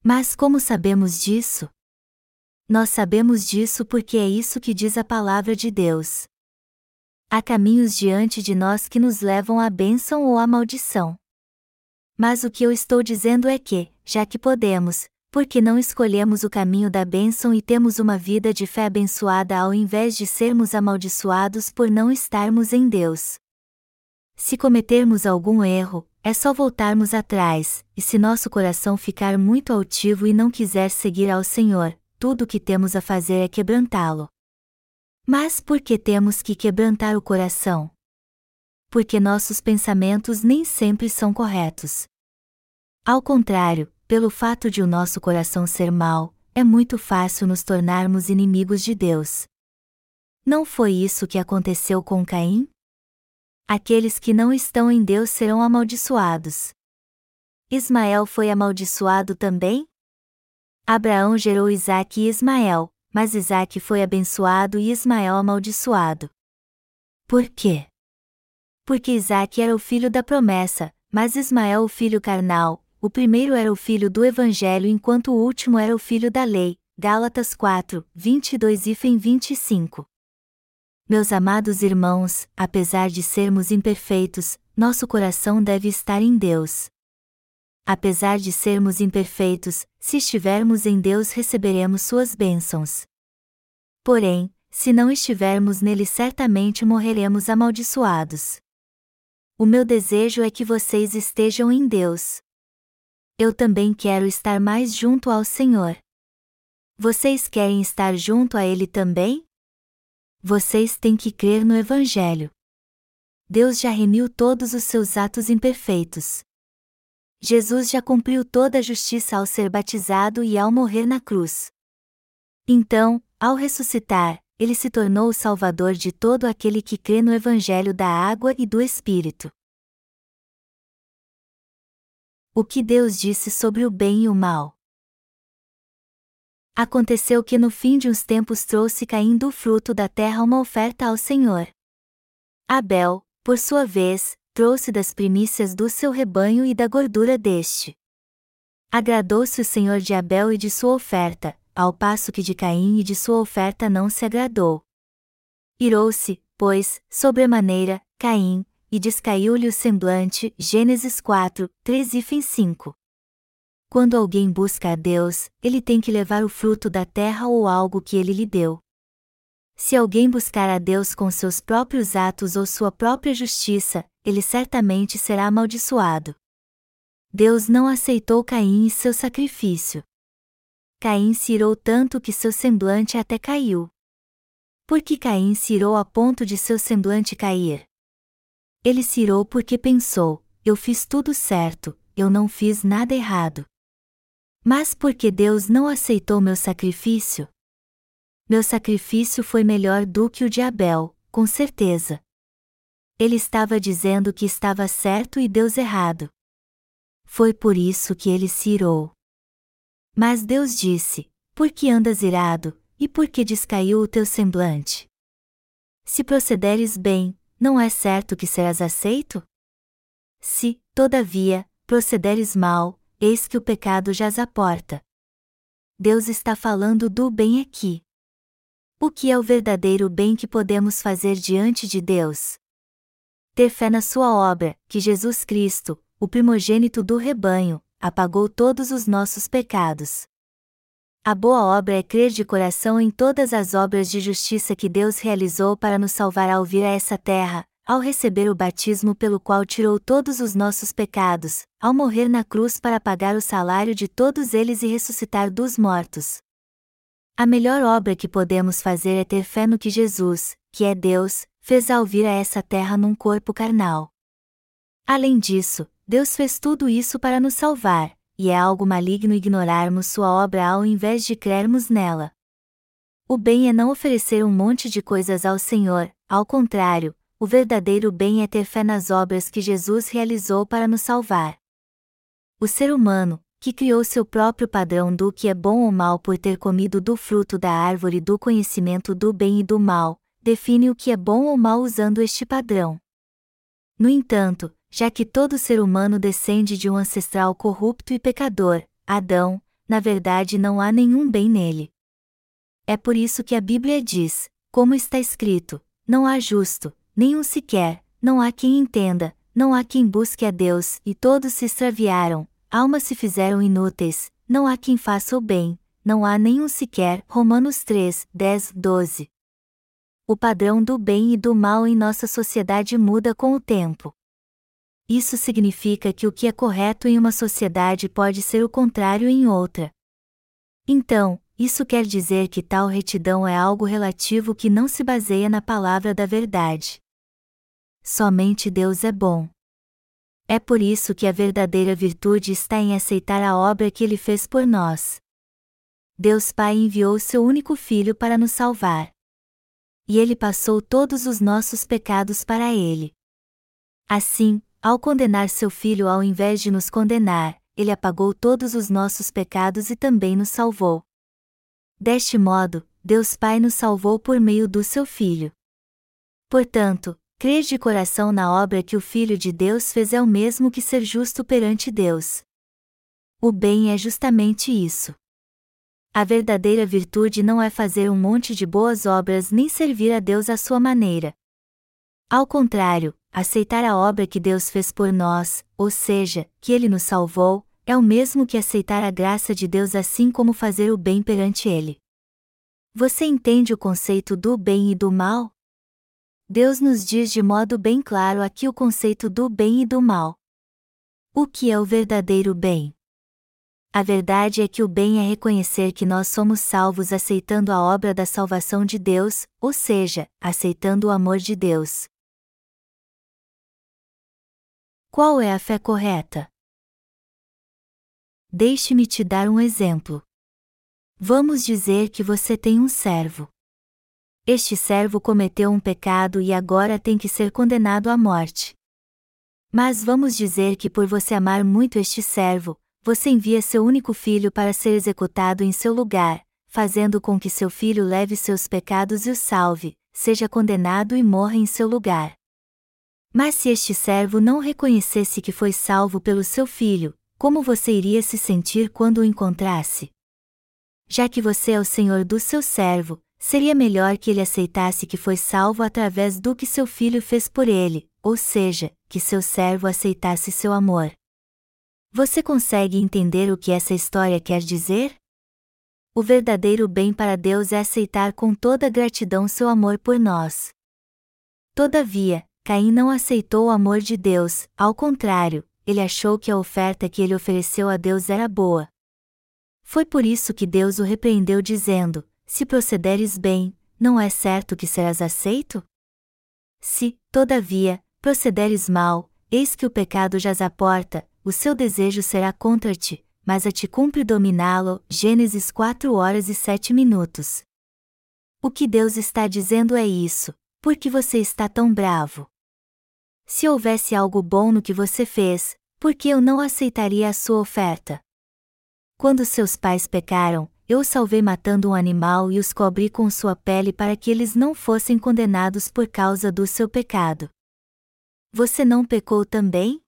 S1: Mas como sabemos disso? Nós sabemos disso porque é isso que diz a palavra de Deus. Há caminhos diante de nós que nos levam à bênção ou à maldição. Mas o que eu estou dizendo é que, já que podemos, porque não escolhemos o caminho da bênção e temos uma vida de fé abençoada ao invés de sermos amaldiçoados por não estarmos em Deus. Se cometermos algum erro, é só voltarmos atrás, e se nosso coração ficar muito altivo e não quiser seguir ao Senhor, tudo o que temos a fazer é quebrantá-lo. Mas por que temos que quebrantar o coração? Porque nossos pensamentos nem sempre são corretos. Ao contrário, pelo fato de o nosso coração ser mau, é muito fácil nos tornarmos inimigos de Deus. Não foi isso que aconteceu com Caim? Aqueles que não estão em Deus serão amaldiçoados. Ismael foi amaldiçoado também? Abraão gerou Isaque e Ismael, mas Isaque foi abençoado e Ismael amaldiçoado. Por quê? Porque Isaque era o filho da promessa, mas Ismael o filho carnal, o primeiro era o filho do evangelho enquanto o último era o filho da lei. Gálatas 4, 22 e 25. Meus amados irmãos, apesar de sermos imperfeitos, nosso coração deve estar em Deus. Apesar de sermos imperfeitos, se estivermos em Deus receberemos suas bênçãos. Porém, se não estivermos nele, certamente morreremos amaldiçoados. O meu desejo é que vocês estejam em Deus. Eu também quero estar mais junto ao Senhor. Vocês querem estar junto a Ele também? Vocês têm que crer no Evangelho. Deus já remiu todos os seus atos imperfeitos. Jesus já cumpriu toda a justiça ao ser batizado e ao morrer na cruz. Então, ao ressuscitar, ele se tornou o Salvador de todo aquele que crê no Evangelho da água e do Espírito. O que Deus disse sobre o bem e o mal. Aconteceu que no fim de uns tempos trouxe caindo o fruto da terra uma oferta ao Senhor. Abel, por sua vez, trouxe das primícias do seu rebanho e da gordura deste. Agradou-se o Senhor de Abel e de sua oferta, ao passo que de Caim e de sua oferta não se agradou. Irou-se, pois, sobremaneira, Caim, e descaiu-lhe o semblante. Gênesis 4, 3 e fim 5. Quando alguém busca a Deus, ele tem que levar o fruto da terra ou algo que ele lhe deu. Se alguém buscar a Deus com seus próprios atos ou sua própria justiça, ele certamente será amaldiçoado. Deus não aceitou Caim e seu sacrifício. Caim se irou tanto que seu semblante até caiu. Por que Caim se irou a ponto de seu semblante cair? Ele se irou porque pensou: eu fiz tudo certo, eu não fiz nada errado. Mas por que Deus não aceitou meu sacrifício? Meu sacrifício foi melhor do que o de Abel, com certeza. Ele estava dizendo que estava certo e Deus errado. Foi por isso que ele se irou. Mas Deus disse: Por que andas irado, e por que descaiu o teu semblante? Se procederes bem, não é certo que serás aceito? Se, todavia, procederes mal, eis que o pecado jaz à porta. Deus está falando do bem aqui. O que é o verdadeiro bem que podemos fazer diante de Deus? Ter fé na Sua obra, que Jesus Cristo, o primogênito do rebanho, apagou todos os nossos pecados. A boa obra é crer de coração em todas as obras de justiça que Deus realizou para nos salvar ao vir a essa terra, ao receber o batismo pelo qual tirou todos os nossos pecados, ao morrer na cruz para pagar o salário de todos eles e ressuscitar dos mortos. A melhor obra que podemos fazer é ter fé no que Jesus, que é Deus, fez ao vir a essa terra num corpo carnal. Além disso, Deus fez tudo isso para nos salvar, e é algo maligno ignorarmos sua obra ao invés de crermos nela. O bem é não oferecer um monte de coisas ao Senhor, ao contrário, o verdadeiro bem é ter fé nas obras que Jesus realizou para nos salvar. O ser humano, que criou seu próprio padrão do que é bom ou mal por ter comido do fruto da árvore do conhecimento do bem e do mal, define o que é bom ou mal usando este padrão. No entanto, já que todo ser humano descende de um ancestral corrupto e pecador, Adão, na verdade não há nenhum bem nele. É por isso que a Bíblia diz, como está escrito: não há justo, nenhum sequer, não há quem entenda, não há quem busque a Deus, e todos se extraviaram, almas se fizeram inúteis, não há quem faça o bem, não há nenhum sequer. Romanos 3, 10, 12. O padrão do bem e do mal em nossa sociedade muda com o tempo. Isso significa que o que é correto em uma sociedade pode ser o contrário em outra. Então, isso quer dizer que tal retidão é algo relativo que não se baseia na palavra da verdade. Somente Deus é bom. É por isso que a verdadeira virtude está em aceitar a obra que Ele fez por nós. Deus Pai enviou seu único Filho para nos salvar. E Ele passou todos os nossos pecados para Ele. Assim, ao condenar seu Filho ao invés de nos condenar, Ele apagou todos os nossos pecados e também nos salvou. Deste modo, Deus Pai nos salvou por meio do seu Filho. Portanto, Crer de coração na obra que o Filho de Deus fez é o mesmo que ser justo perante Deus. O bem é justamente isso. A verdadeira virtude não é fazer um monte de boas obras nem servir a Deus à sua maneira. Ao contrário, aceitar a obra que Deus fez por nós, ou seja, que Ele nos salvou, é o mesmo que aceitar a graça de Deus assim como fazer o bem perante Ele. Você entende o conceito do bem e do mal? Deus nos diz de modo bem claro aqui o conceito do bem e do mal. O que é o verdadeiro bem? A verdade é que o bem é reconhecer que nós somos salvos aceitando a obra da salvação de Deus, ou seja, aceitando o amor de Deus. Qual é a fé correta? Deixe-me te dar um exemplo. Vamos dizer que você tem um servo. Este servo cometeu um pecado e agora tem que ser condenado à morte. Mas vamos dizer que por você amar muito este servo, você envia seu único filho para ser executado em seu lugar, fazendo com que seu filho leve seus pecados e o salve, seja condenado e morra em seu lugar. Mas se este servo não reconhecesse que foi salvo pelo seu filho, como você iria se sentir quando o encontrasse? Já que você é o senhor do seu servo, seria melhor que ele aceitasse que foi salvo através do que seu filho fez por ele, ou seja, que seu servo aceitasse seu amor. Você consegue entender o que essa história quer dizer? O verdadeiro bem para Deus é aceitar com toda gratidão seu amor por nós. Todavia, Caim não aceitou o amor de Deus, ao contrário, ele achou que a oferta que ele ofereceu a Deus era boa. Foi por isso que Deus o repreendeu dizendo: se procederes bem, não é certo que serás aceito? Se, todavia, procederes mal, eis que o pecado jaz à porta, o seu desejo será contra ti, mas a ti cumpre dominá-lo. Gênesis 4 horas e 7 minutos. O que Deus está dizendo é isso, por que você está tão bravo? Se houvesse algo bom no que você fez, por que eu não aceitaria a sua oferta? Quando seus pais pecaram, eu salvei matando um animal e os cobri com sua pele para que eles não fossem condenados por causa do seu pecado. Você não pecou também?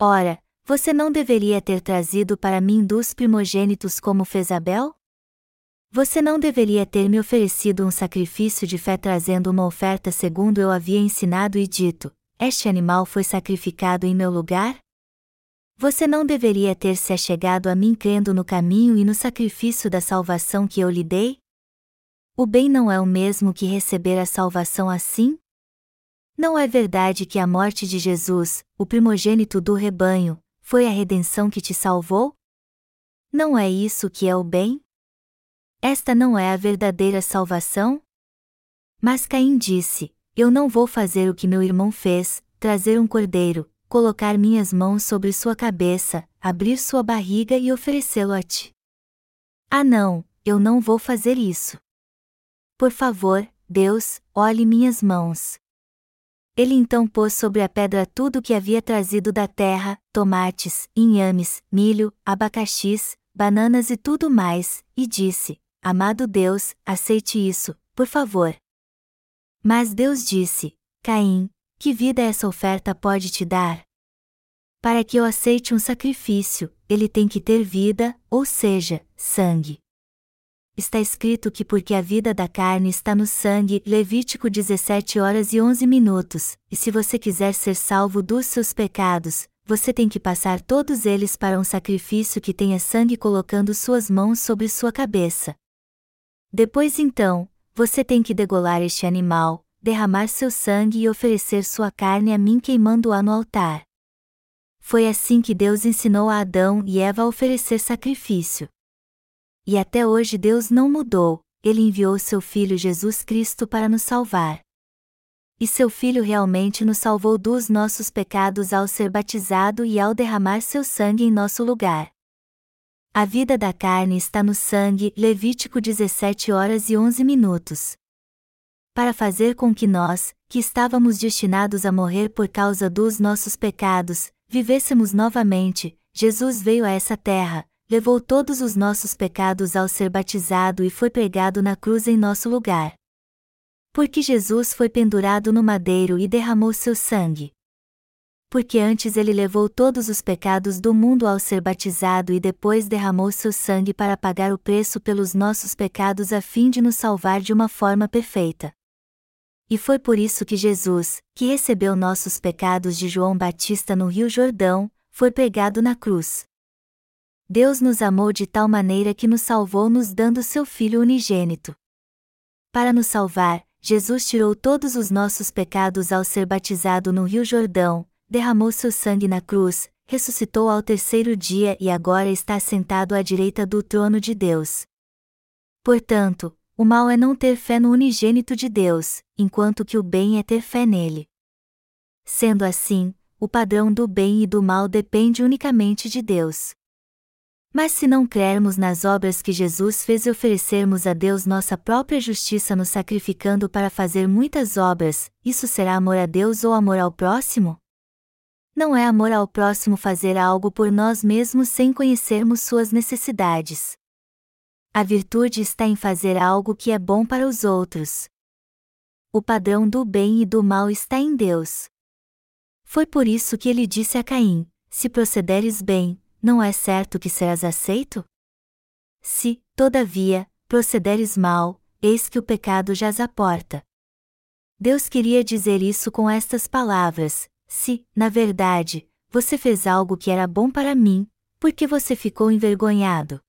S1: Ora, você não deveria ter trazido para mim dos primogênitos como fez Abel? Você não deveria ter me oferecido um sacrifício de fé trazendo uma oferta segundo eu havia ensinado e dito: Este animal foi sacrificado em meu lugar? Você não deveria ter se achegado a mim crendo no caminho e no sacrifício da salvação que eu lhe dei? O bem não é o mesmo que receber a salvação assim? Não é verdade que a morte de Jesus, o primogênito do rebanho, foi a redenção que te salvou? Não é isso que é o bem? Esta não é a verdadeira salvação? Mas Caim disse: Eu não vou fazer o que meu irmão fez, trazer um cordeiro, colocar minhas mãos sobre sua cabeça, abrir sua barriga e oferecê-lo a ti. Ah, não, eu não vou fazer isso. Por favor, Deus, olhe minhas mãos. Ele então pôs sobre a pedra tudo o que havia trazido da terra, tomates, inhames, milho, abacaxis, bananas e tudo mais, e disse: Amado Deus, aceite isso, por favor. Mas Deus disse: Caim, que vida essa oferta pode te dar? Para que eu aceite um sacrifício, ele tem que ter vida, ou seja, sangue. Está escrito que porque a vida da carne está no sangue, Levítico 17 horas e 11 minutos, e se você quiser ser salvo dos seus pecados, você tem que passar todos eles para um sacrifício que tenha sangue colocando suas mãos sobre sua cabeça. Depois então, você tem que degolar este animal, derramar seu sangue e oferecer sua carne a mim queimando-a no altar. Foi assim que Deus ensinou a Adão e Eva a oferecer sacrifício. E até hoje Deus não mudou, ele enviou seu Filho Jesus Cristo para nos salvar. E seu Filho realmente nos salvou dos nossos pecados ao ser batizado e ao derramar seu sangue em nosso lugar. A vida da carne está no sangue, Levítico 17 horas e 11 minutos para fazer com que nós, que estávamos destinados a morrer por causa dos nossos pecados, vivêssemos novamente, Jesus veio a essa terra, levou todos os nossos pecados ao ser batizado e foi pregado na cruz em nosso lugar. Porque Jesus foi pendurado no madeiro e derramou seu sangue. Porque antes ele levou todos os pecados do mundo ao ser batizado e depois derramou seu sangue para pagar o preço pelos nossos pecados a fim de nos salvar de uma forma perfeita. E foi por isso que Jesus, que recebeu nossos pecados de João Batista no Rio Jordão, foi pregado na cruz. Deus nos amou de tal maneira que nos salvou nos dando seu Filho unigênito. Para nos salvar, Jesus tirou todos os nossos pecados ao ser batizado no Rio Jordão, derramou seu sangue na cruz, ressuscitou ao terceiro dia e agora está sentado à direita do trono de Deus. Portanto, o mal é não ter fé no unigênito de Deus, enquanto que o bem é ter fé nele. Sendo assim, o padrão do bem e do mal depende unicamente de Deus. Mas se não crermos nas obras que Jesus fez e oferecermos a Deus nossa própria justiça nos sacrificando para fazer muitas obras, isso será amor a Deus ou amor ao próximo? Não é amor ao próximo fazer algo por nós mesmos sem conhecermos suas necessidades. A virtude está em fazer algo que é bom para os outros. O padrão do bem e do mal está em Deus. Foi por isso que ele disse a Caim: Se procederes bem, não é certo que serás aceito? Se, todavia, procederes mal, eis que o pecado jaz à porta. Deus queria dizer isso com estas palavras: Se, na verdade, você fez algo que era bom para mim, por que você ficou envergonhado?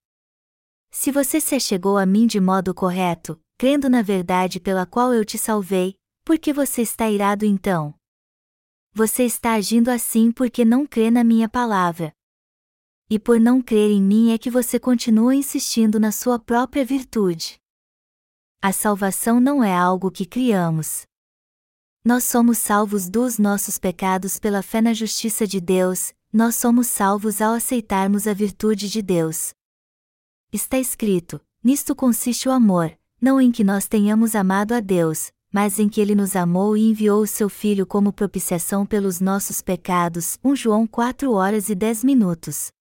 S1: Se você se achegou a mim de modo correto, crendo na verdade pela qual eu te salvei, por que você está irado então? Você está agindo assim porque não crê na minha palavra. E por não crer em mim é que você continua insistindo na sua própria virtude. A salvação não é algo que criamos. Nós somos salvos dos nossos pecados pela fé na justiça de Deus, nós somos salvos ao aceitarmos a virtude de Deus. Está escrito: Nisto consiste o amor, não em que nós tenhamos amado a Deus, mas em que ele nos amou e enviou o seu Filho como propiciação pelos nossos pecados. 1 João 4 horas e 10 minutos.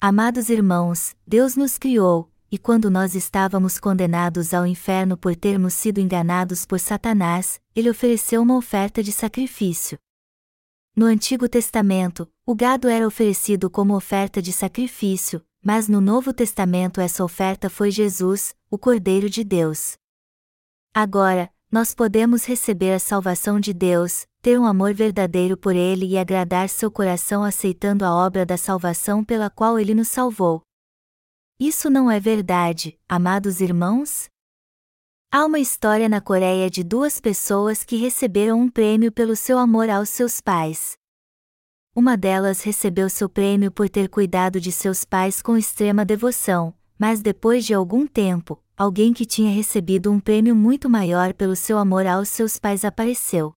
S1: Amados irmãos, Deus nos criou, e quando nós estávamos condenados ao inferno por termos sido enganados por Satanás, ele ofereceu uma oferta de sacrifício. No Antigo Testamento, o gado era oferecido como oferta de sacrifício, mas no Novo Testamento essa oferta foi Jesus, o Cordeiro de Deus. Agora, nós podemos receber a salvação de Deus, ter um amor verdadeiro por Ele e agradar seu coração aceitando a obra da salvação pela qual Ele nos salvou. Isso não é verdade, amados irmãos? Há uma história na Coreia de duas pessoas que receberam um prêmio pelo seu amor aos seus pais. Uma delas recebeu seu prêmio por ter cuidado de seus pais com extrema devoção, mas depois de algum tempo, alguém que tinha recebido um prêmio muito maior pelo seu amor aos seus pais apareceu.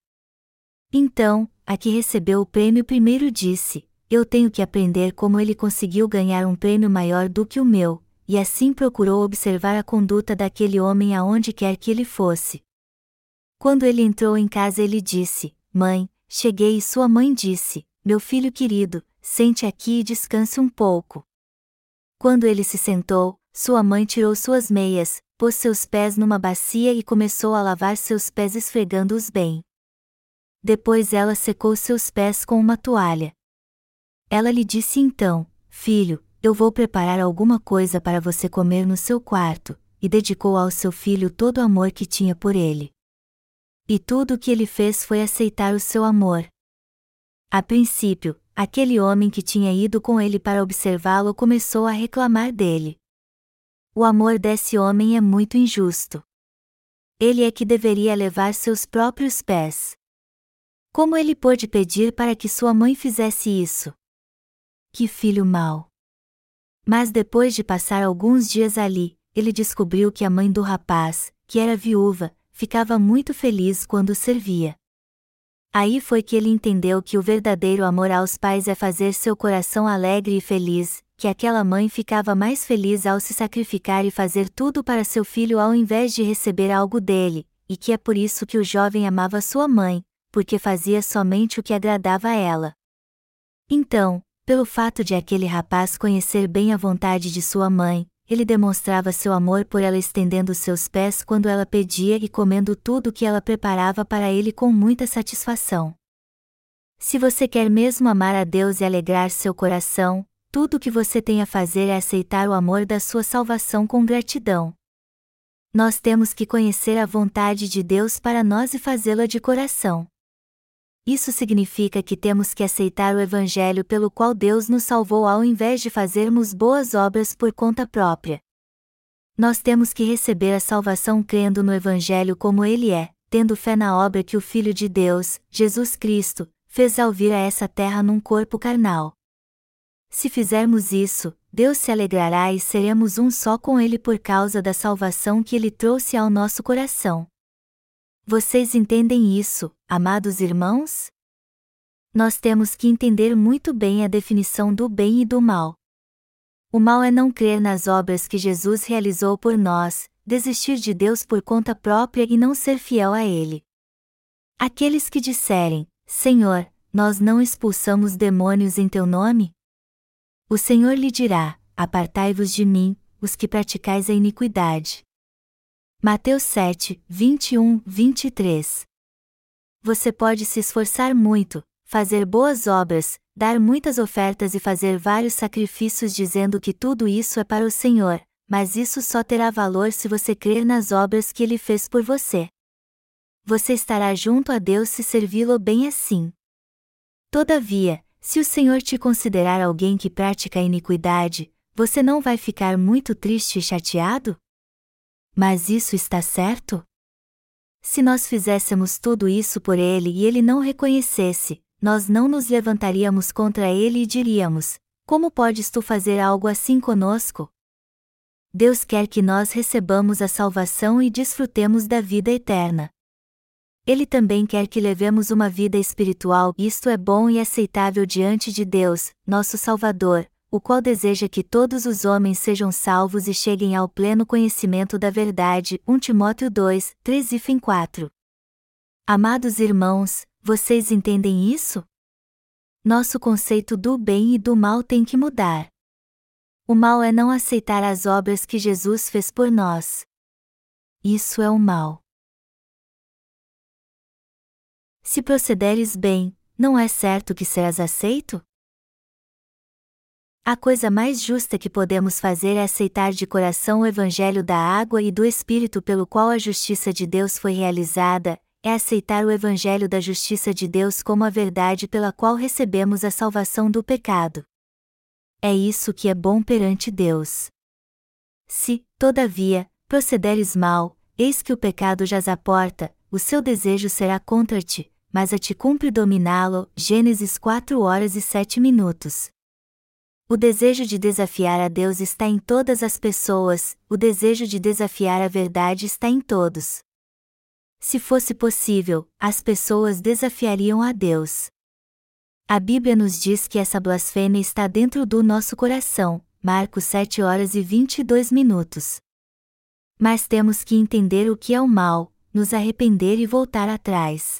S1: Então, a que recebeu o prêmio primeiro disse: Eu tenho que aprender como ele conseguiu ganhar um prêmio maior do que o meu, e assim procurou observar a conduta daquele homem aonde quer que ele fosse. Quando ele entrou em casa, ele disse: Mãe, cheguei e sua mãe disse: meu filho querido, sente aqui e descanse um pouco. Quando ele se sentou, sua mãe tirou suas meias, pôs seus pés numa bacia e começou a lavar seus pés esfregando-os bem. Depois ela secou seus pés com uma toalha. Ela lhe disse então: Filho, eu vou preparar alguma coisa para você comer no seu quarto, e dedicou ao seu filho todo o amor que tinha por ele. E tudo o que ele fez foi aceitar o seu amor. A princípio, aquele homem que tinha ido com ele para observá-lo começou a reclamar dele. O amor desse homem é muito injusto. Ele é que deveria levar seus próprios pés. Como ele pôde pedir para que sua mãe fizesse isso? Que filho mau! Mas depois de passar alguns dias ali, ele descobriu que a mãe do rapaz, que era viúva, ficava muito feliz quando servia. Aí foi que ele entendeu que o verdadeiro amor aos pais é fazer seu coração alegre e feliz, que aquela mãe ficava mais feliz ao se sacrificar e fazer tudo para seu filho ao invés de receber algo dele, e que é por isso que o jovem amava sua mãe, porque fazia somente o que agradava a ela. Então, pelo fato de aquele rapaz conhecer bem a vontade de sua mãe, ele demonstrava seu amor por ela estendendo seus pés quando ela pedia e comendo tudo que ela preparava para ele com muita satisfação. Se você quer mesmo amar a Deus e alegrar seu coração, tudo o que você tem a fazer é aceitar o amor da sua salvação com gratidão. Nós temos que conhecer a vontade de Deus para nós e fazê-la de coração. Isso significa que temos que aceitar o Evangelho pelo qual Deus nos salvou ao invés de fazermos boas obras por conta própria. Nós temos que receber a salvação crendo no Evangelho como ele é, tendo fé na obra que o Filho de Deus, Jesus Cristo, fez ao vir a essa terra num corpo carnal. Se fizermos isso, Deus se alegrará e seremos um só com Ele por causa da salvação que Ele trouxe ao nosso coração. Vocês entendem isso, amados irmãos? Nós temos que entender muito bem a definição do bem e do mal. O mal é não crer nas obras que Jesus realizou por nós, desistir de Deus por conta própria e não ser fiel a Ele. Aqueles que disserem, Senhor, nós não expulsamos demônios em teu nome? O Senhor lhe dirá: Apartai-vos de mim, os que praticais a iniquidade. Mateus 7, 21, 23 Você pode se esforçar muito, fazer boas obras, dar muitas ofertas e fazer vários sacrifícios dizendo que tudo isso é para o Senhor, mas isso só terá valor se você crer nas obras que ele fez por você. Você estará junto a Deus se servi-lo bem assim. Todavia, se o Senhor te considerar alguém que pratica a iniquidade, você não vai ficar muito triste e chateado? Mas isso está certo? Se nós fizéssemos tudo isso por ele e ele não reconhecesse, nós não nos levantaríamos contra ele e diríamos: Como podes tu fazer algo assim conosco? Deus quer que nós recebamos a salvação e desfrutemos da vida eterna. Ele também quer que levemos uma vida espiritual, isto é bom e aceitável diante de Deus, nosso Salvador, o qual deseja que todos os homens sejam salvos e cheguem ao pleno conhecimento da verdade. 1 Timóteo 2, 3 e 4. Amados irmãos, vocês entendem isso? Nosso conceito do bem e do mal tem que mudar. O mal é não aceitar as obras que Jesus fez por nós. Isso é o mal. Se procederes bem, não é certo que serás aceito? A coisa mais justa que podemos fazer é aceitar de coração o Evangelho da água e do Espírito pelo qual a justiça de Deus foi realizada, é aceitar o Evangelho da justiça de Deus como a verdade pela qual recebemos a salvação do pecado. É isso que é bom perante Deus. Se, todavia, procederes mal, eis que o pecado jaz à porta, o seu desejo será contra ti, mas a ti cumpre dominá-lo. Gênesis 4 horas e 7 minutos. O desejo de desafiar a Deus está em todas as pessoas, o desejo de desafiar a verdade está em todos. Se fosse possível, as pessoas desafiariam a Deus. A Bíblia nos diz que essa blasfêmia está dentro do nosso coração, Marcos 7 horas e 22 minutos. Mas temos que entender o que é o mal, nos arrepender e voltar atrás.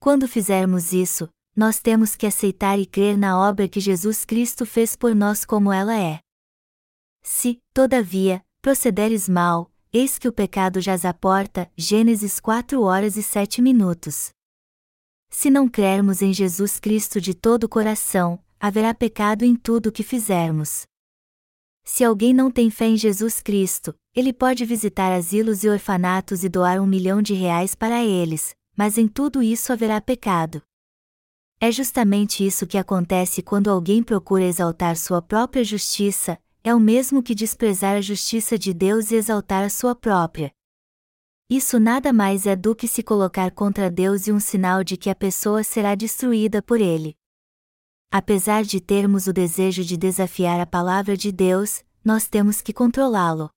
S1: Quando fizermos isso, nós temos que aceitar e crer na obra que Jesus Cristo fez por nós como ela é. Se, todavia, procederes mal, eis que o pecado jaz à porta. Gênesis 4 horas e 7 minutos. Se não crermos em Jesus Cristo de todo o coração, haverá pecado em tudo o que fizermos. Se alguém não tem fé em Jesus Cristo, ele pode visitar asilos e orfanatos e doar um milhão de reais para eles, mas em tudo isso haverá pecado. É justamente isso que acontece quando alguém procura exaltar sua própria justiça, é o mesmo que desprezar a justiça de Deus e exaltar a sua própria. Isso nada mais é do que se colocar contra Deus e um sinal de que a pessoa será destruída por ele. Apesar de termos o desejo de desafiar a palavra de Deus, nós temos que controlá-lo.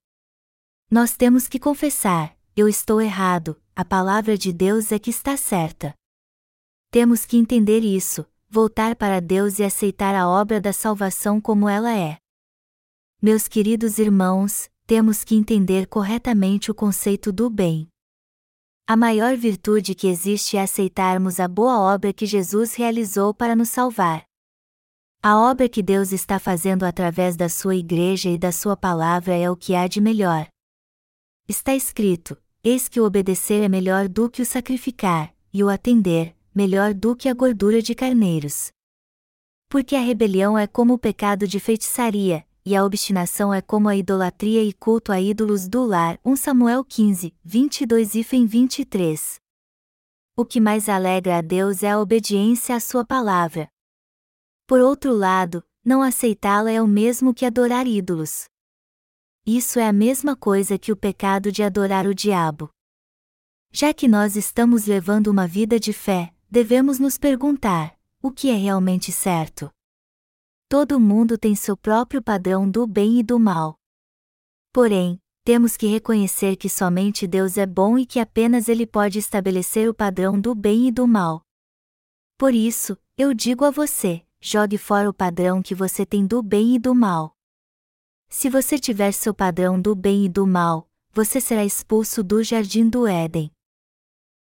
S1: Nós temos que confessar: eu estou errado, a palavra de Deus é que está certa. Temos que entender isso, voltar para Deus e aceitar a obra da salvação como ela é. Meus queridos irmãos, temos que entender corretamente o conceito do bem. A maior virtude que existe é aceitarmos a boa obra que Jesus realizou para nos salvar. A obra que Deus está fazendo através da sua igreja e da sua palavra é o que há de melhor. Está escrito: Eis que o obedecer é melhor do que o sacrificar, e o atender, melhor do que a gordura de carneiros. Porque a rebelião é como o pecado de feitiçaria, e a obstinação é como a idolatria e culto a ídolos do lar. 1 Samuel 15, 22 e 23. O que mais alegra a Deus é a obediência à sua palavra. Por outro lado, não aceitá-la é o mesmo que adorar ídolos. Isso é a mesma coisa que o pecado de adorar o diabo. Já que nós estamos levando uma vida de fé, devemos nos perguntar: o que é realmente certo? Todo mundo tem seu próprio padrão do bem e do mal. Porém, temos que reconhecer que somente Deus é bom e que apenas Ele pode estabelecer o padrão do bem e do mal. Por isso, eu digo a você: jogue fora o padrão que você tem do bem e do mal. Se você tiver seu padrão do bem e do mal, você será expulso do jardim do Éden.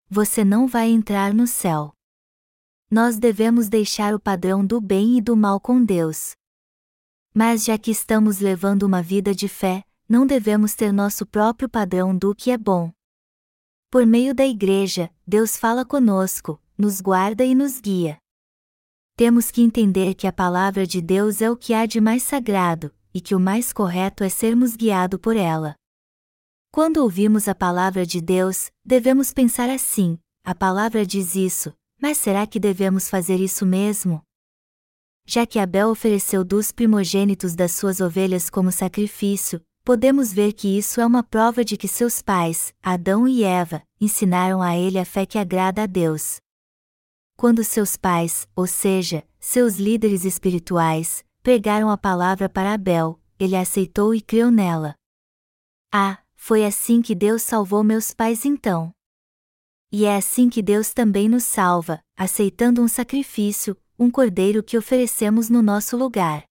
S1: Você não vai entrar no céu. Nós devemos deixar o padrão do bem e do mal com Deus. Mas já que estamos levando uma vida de fé, não devemos ter nosso próprio padrão do que é bom. Por meio da Igreja, Deus fala conosco, nos guarda e nos guia. Temos que entender que a palavra de Deus é o que há de mais sagrado, e que o mais correto é sermos guiados por ela. Quando ouvimos a palavra de Deus, devemos pensar assim: a palavra diz isso, mas será que devemos fazer isso mesmo? Já que Abel ofereceu dos primogênitos das suas ovelhas como sacrifício, podemos ver que isso é uma prova de que seus pais, Adão e Eva, ensinaram a ele a fé que agrada a Deus. Quando seus pais, ou seja, seus líderes espirituais, pregaram a palavra para Abel, ele a aceitou e creu nela. Ah, foi assim que Deus salvou meus pais então. E é assim que Deus também nos salva, aceitando um sacrifício, um cordeiro que oferecemos no nosso lugar.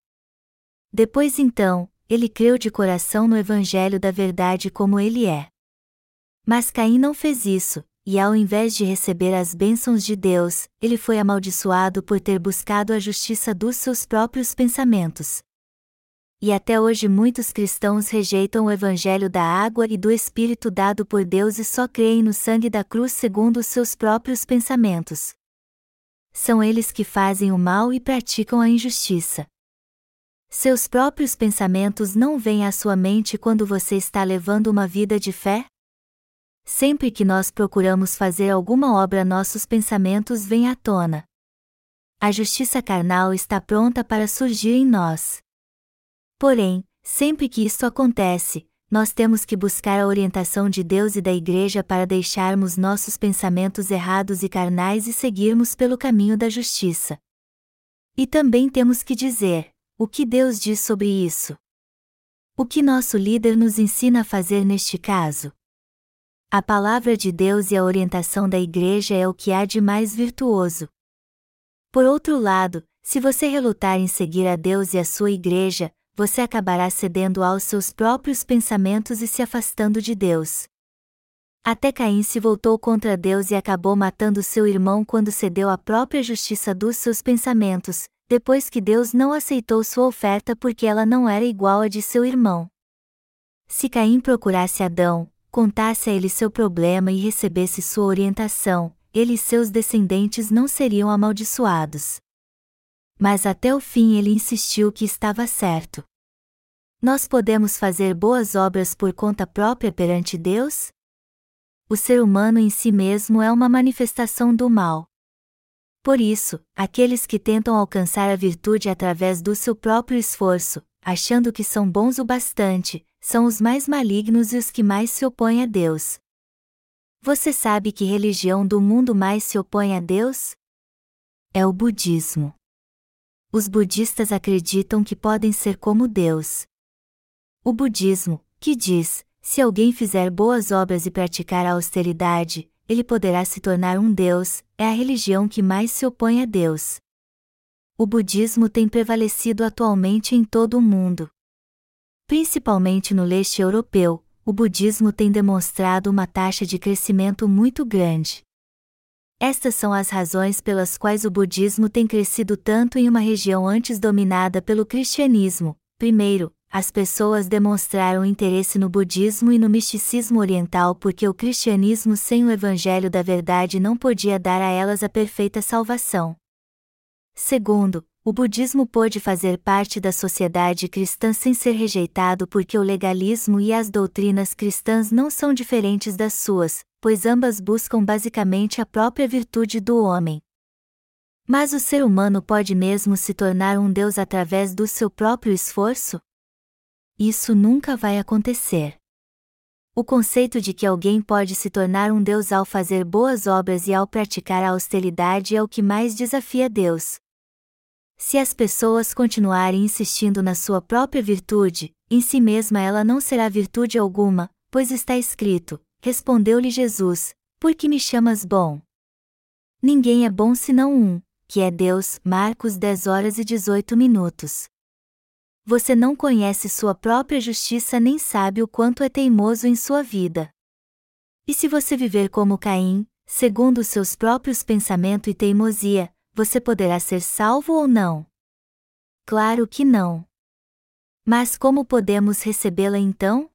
S1: Depois então, ele creu de coração no Evangelho da Verdade como ele é. Mas Caim não fez isso, e ao invés de receber as bênçãos de Deus, ele foi amaldiçoado por ter buscado a justiça dos seus próprios pensamentos. E até hoje muitos cristãos rejeitam o Evangelho da água e do Espírito dado por Deus e só creem no sangue da cruz segundo os seus próprios pensamentos. São eles que fazem o mal e praticam a injustiça. Seus próprios pensamentos não vêm à sua mente quando você está levando uma vida de fé? Sempre que nós procuramos fazer alguma obra, nossos pensamentos vêm à tona. A justiça carnal está pronta para surgir em nós. Porém, sempre que isto acontece, nós temos que buscar a orientação de Deus e da Igreja para deixarmos nossos pensamentos errados e carnais e seguirmos pelo caminho da justiça. E também temos que dizer: o que Deus diz sobre isso? O que nosso líder nos ensina a fazer neste caso? A palavra de Deus e a orientação da igreja é o que há de mais virtuoso. Por outro lado, se você relutar em seguir a Deus e a sua igreja, você acabará cedendo aos seus próprios pensamentos e se afastando de Deus. Até Caim se voltou contra Deus e acabou matando seu irmão quando cedeu à própria justiça dos seus pensamentos, depois que Deus não aceitou sua oferta porque ela não era igual à de seu irmão. Se Caim procurasse Adão, contasse a ele seu problema e recebesse sua orientação, ele e seus descendentes não seriam amaldiçoados. Mas até o fim ele insistiu que estava certo. Nós podemos fazer boas obras por conta própria perante Deus? O ser humano em si mesmo é uma manifestação do mal. Por isso, aqueles que tentam alcançar a virtude através do seu próprio esforço, achando que são bons o bastante, são os mais malignos e os que mais se opõem a Deus. Você sabe que religião do mundo mais se opõe a Deus? É o budismo. Os budistas acreditam que podem ser como Deus. O budismo, que diz: se alguém fizer boas obras e praticar a austeridade, ele poderá se tornar um Deus, é a religião que mais se opõe a Deus. O budismo tem prevalecido atualmente em todo o mundo. Principalmente no leste europeu, o budismo tem demonstrado uma taxa de crescimento muito grande. Estas são as razões pelas quais o budismo tem crescido tanto em uma região antes dominada pelo cristianismo. Primeiro, as pessoas demonstraram interesse no budismo e no misticismo oriental porque o cristianismo sem o evangelho da verdade não podia dar a elas a perfeita salvação. Segundo, o budismo pôde fazer parte da sociedade cristã sem ser rejeitado porque o legalismo e as doutrinas cristãs não são diferentes das suas, pois ambas buscam basicamente a própria virtude do homem. Mas o ser humano pode mesmo se tornar um Deus através do seu próprio esforço? Isso nunca vai acontecer. O conceito de que alguém pode se tornar um Deus ao fazer boas obras e ao praticar a austeridade é o que mais desafia Deus. Se as pessoas continuarem insistindo na sua própria virtude, em si mesma ela não será virtude alguma, pois está escrito: Respondeu-lhe Jesus: Por que me chamas bom? Ninguém é bom senão um, que é Deus. Marcos 10 horas e 18 minutos. Você não conhece sua própria justiça nem sabe o quanto é teimoso em sua vida. E se você viver como Caim, segundo os seus próprios pensamentos e teimosia, você poderá ser salvo ou não? Claro que não. Mas como podemos recebê-la então?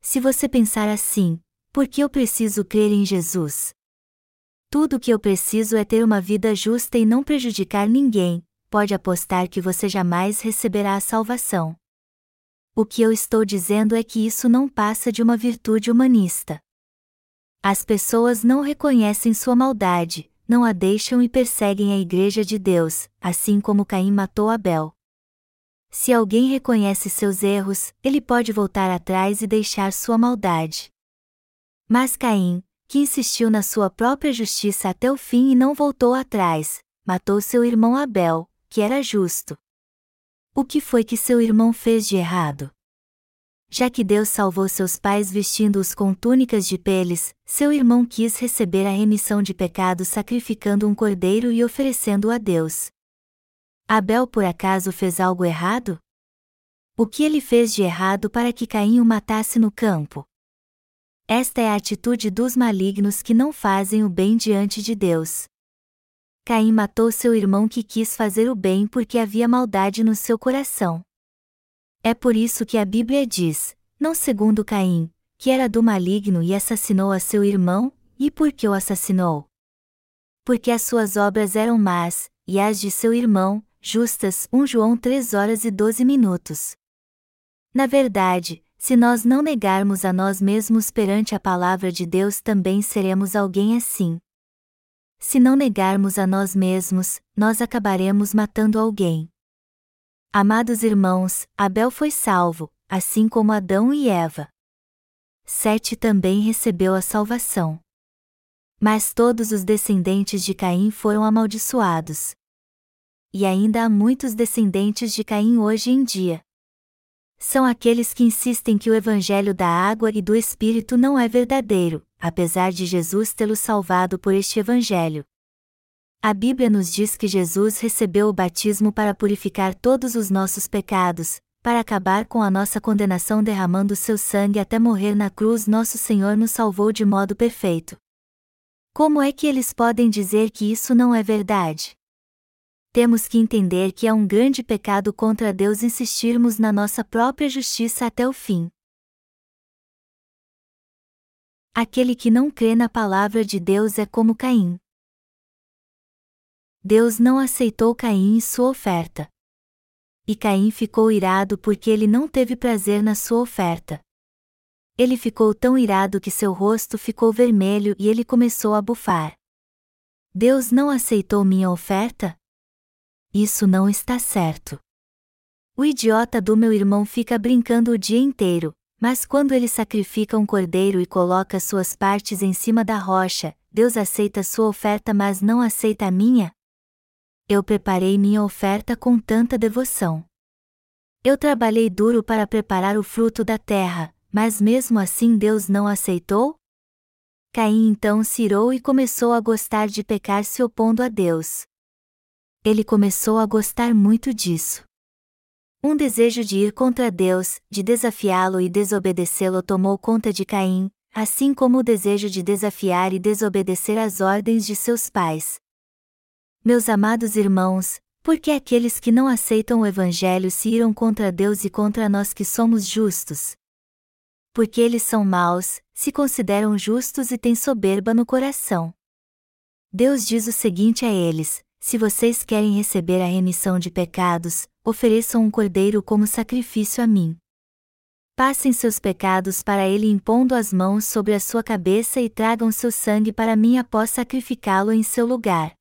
S1: Se você pensar assim, por que eu preciso crer em Jesus? Tudo o que eu preciso é ter uma vida justa e não prejudicar ninguém, pode apostar que você jamais receberá a salvação. O que eu estou dizendo é que isso não passa de uma virtude humanista. As pessoas não reconhecem sua maldade, não a deixam e perseguem a Igreja de Deus, assim como Caim matou Abel. Se alguém reconhece seus erros, ele pode voltar atrás e deixar sua maldade. Mas Caim, que insistiu na sua própria justiça até o fim e não voltou atrás, matou seu irmão Abel, que era justo. O que foi que seu irmão fez de errado? Já que Deus salvou seus pais vestindo-os com túnicas de peles, seu irmão quis receber a remissão de pecados sacrificando um cordeiro e oferecendo-o a Deus. Abel por acaso fez algo errado? O que ele fez de errado para que Caim o matasse no campo? Esta é a atitude dos malignos que não fazem o bem diante de Deus. Caim matou seu irmão que quis fazer o bem porque havia maldade no seu coração. É por isso que a Bíblia diz, não segundo Caim, que era do maligno e assassinou a seu irmão, e por que o assassinou? Porque as suas obras eram más, e as de seu irmão, justas. 1 João 3 horas e 12 minutos. Na verdade, se nós não negarmos a nós mesmos perante a palavra de Deus, também seremos alguém assim. Se não negarmos a nós mesmos, nós acabaremos matando alguém. Amados irmãos, Abel foi salvo, assim como Adão e Eva. Sete também recebeu a salvação. Mas todos os descendentes de Caim foram amaldiçoados e ainda há muitos descendentes de Caim hoje em dia. São aqueles que insistem que o evangelho da água e do espírito não é verdadeiro, apesar de Jesus tê-los salvado por este evangelho. A Bíblia nos diz que Jesus recebeu o batismo para purificar todos os nossos pecados, para acabar com a nossa condenação derramando seu sangue até morrer na cruz, nosso Senhor nos salvou de modo perfeito. Como é que eles podem dizer que isso não é verdade? Temos que entender que é um grande pecado contra Deus insistirmos na nossa própria justiça até o fim. Aquele que não crê na palavra de Deus é como Caim. Deus não aceitou Caim e sua oferta. E Caim ficou irado porque ele não teve prazer na sua oferta. Ele ficou tão irado que seu rosto ficou vermelho e ele começou a bufar. Deus não aceitou minha oferta? Isso não está certo. O idiota do meu irmão fica brincando o dia inteiro, mas quando ele sacrifica um cordeiro e coloca suas partes em cima da rocha, Deus aceita sua oferta, mas não aceita a minha? Eu preparei minha oferta com tanta devoção. Eu trabalhei duro para preparar o fruto da terra, mas mesmo assim Deus não aceitou? Caim então se irou e começou a gostar de pecar se opondo a Deus ele começou a gostar muito disso. Um desejo de ir contra Deus, de desafiá-lo e desobedecê-lo tomou conta de Caim, assim como o desejo de desafiar e desobedecer às ordens de seus pais. Meus amados irmãos, por que aqueles que não aceitam o Evangelho se iram contra Deus e contra nós que somos justos? Porque eles são maus, se consideram justos e têm soberba no coração. Deus diz o seguinte a eles: se vocês querem receber a remissão de pecados, ofereçam um cordeiro como sacrifício a mim. Passem seus pecados para ele impondo as mãos sobre a sua cabeça e tragam seu sangue para mim após sacrificá-lo em seu lugar.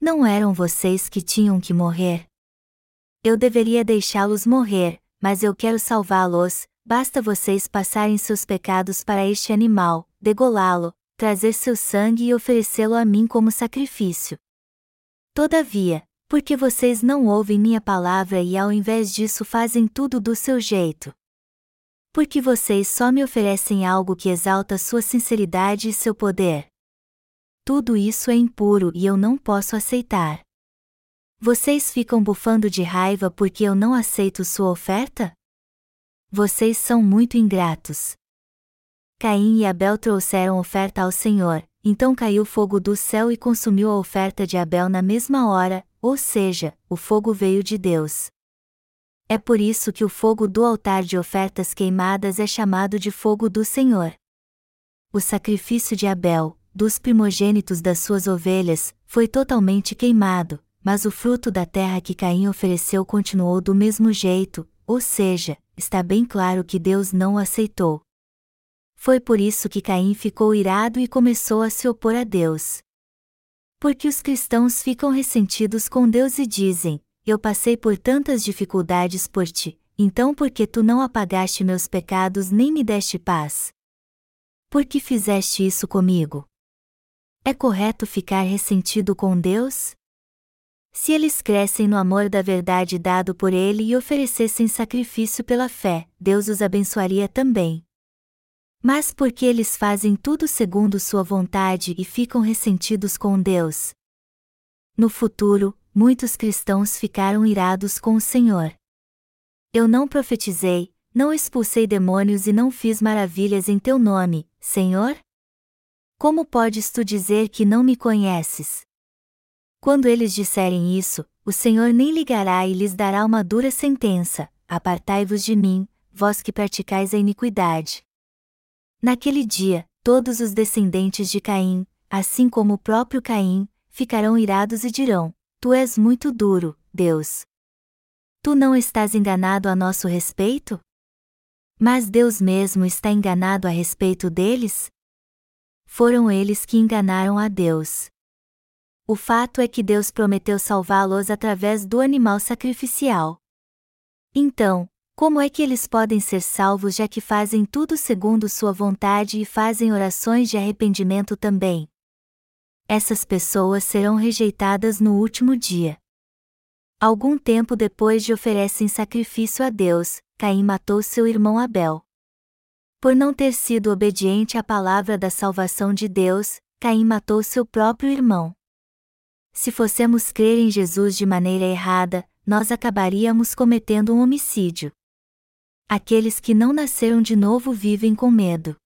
S1: Não eram vocês que tinham que morrer? Eu deveria deixá-los morrer, mas eu quero salvá-los, basta vocês passarem seus pecados para este animal, degolá-lo, trazer seu sangue e oferecê-lo a mim como sacrifício. Todavia, porque vocês não ouvem minha palavra e ao invés disso fazem tudo do seu jeito? Porque vocês só me oferecem algo que exalta sua sinceridade e seu poder. Tudo isso é impuro e eu não posso aceitar. Vocês ficam bufando de raiva porque eu não aceito sua oferta? Vocês são muito ingratos. Caim e Abel trouxeram oferta ao Senhor, então caiu fogo do céu e consumiu a oferta de Abel na mesma hora, ou seja, o fogo veio de Deus. É por isso que o fogo do altar de ofertas queimadas é chamado de fogo do Senhor. O sacrifício de Abel, dos primogênitos das suas ovelhas, foi totalmente queimado, mas o fruto da terra que Caim ofereceu continuou do mesmo jeito, ou seja, está bem claro que Deus não o aceitou. Foi por isso que Caim ficou irado e começou a se opor a Deus. Porque os cristãos ficam ressentidos com Deus e dizem: Eu passei por tantas dificuldades por ti, então por que tu não apagaste meus pecados nem me deste paz? Por que fizeste isso comigo? É correto ficar ressentido com Deus? Se eles crescem no amor da verdade dado por Ele e oferecessem sacrifício pela fé, Deus os abençoaria também. Mas porque eles fazem tudo segundo sua vontade e ficam ressentidos com Deus? No futuro, muitos cristãos ficaram irados com o Senhor. Eu não profetizei, não expulsei demônios e não fiz maravilhas em teu nome, Senhor? Como podes tu dizer que não me conheces? Quando eles disserem isso, o Senhor nem ligará e lhes dará uma dura sentença: Apartai-vos de mim, vós que praticais a iniquidade. Naquele dia, todos os descendentes de Caim, assim como o próprio Caim, ficarão irados e dirão: Tu és muito duro, Deus. Tu não estás enganado a nosso respeito? Mas Deus mesmo está enganado a respeito deles? Foram eles que enganaram a Deus. O fato é que Deus prometeu salvá-los através do animal sacrificial. Então, como é que eles podem ser salvos já que fazem tudo segundo sua vontade e fazem orações de arrependimento também? Essas pessoas serão rejeitadas no último dia. Algum tempo depois de oferecem sacrifício a Deus, Caim matou seu irmão Abel. Por não ter sido obediente à palavra da salvação de Deus, Caim matou seu próprio irmão. Se fossemos crer em Jesus de maneira errada, nós acabaríamos cometendo um homicídio. Aqueles que não nasceram de novo vivem com medo.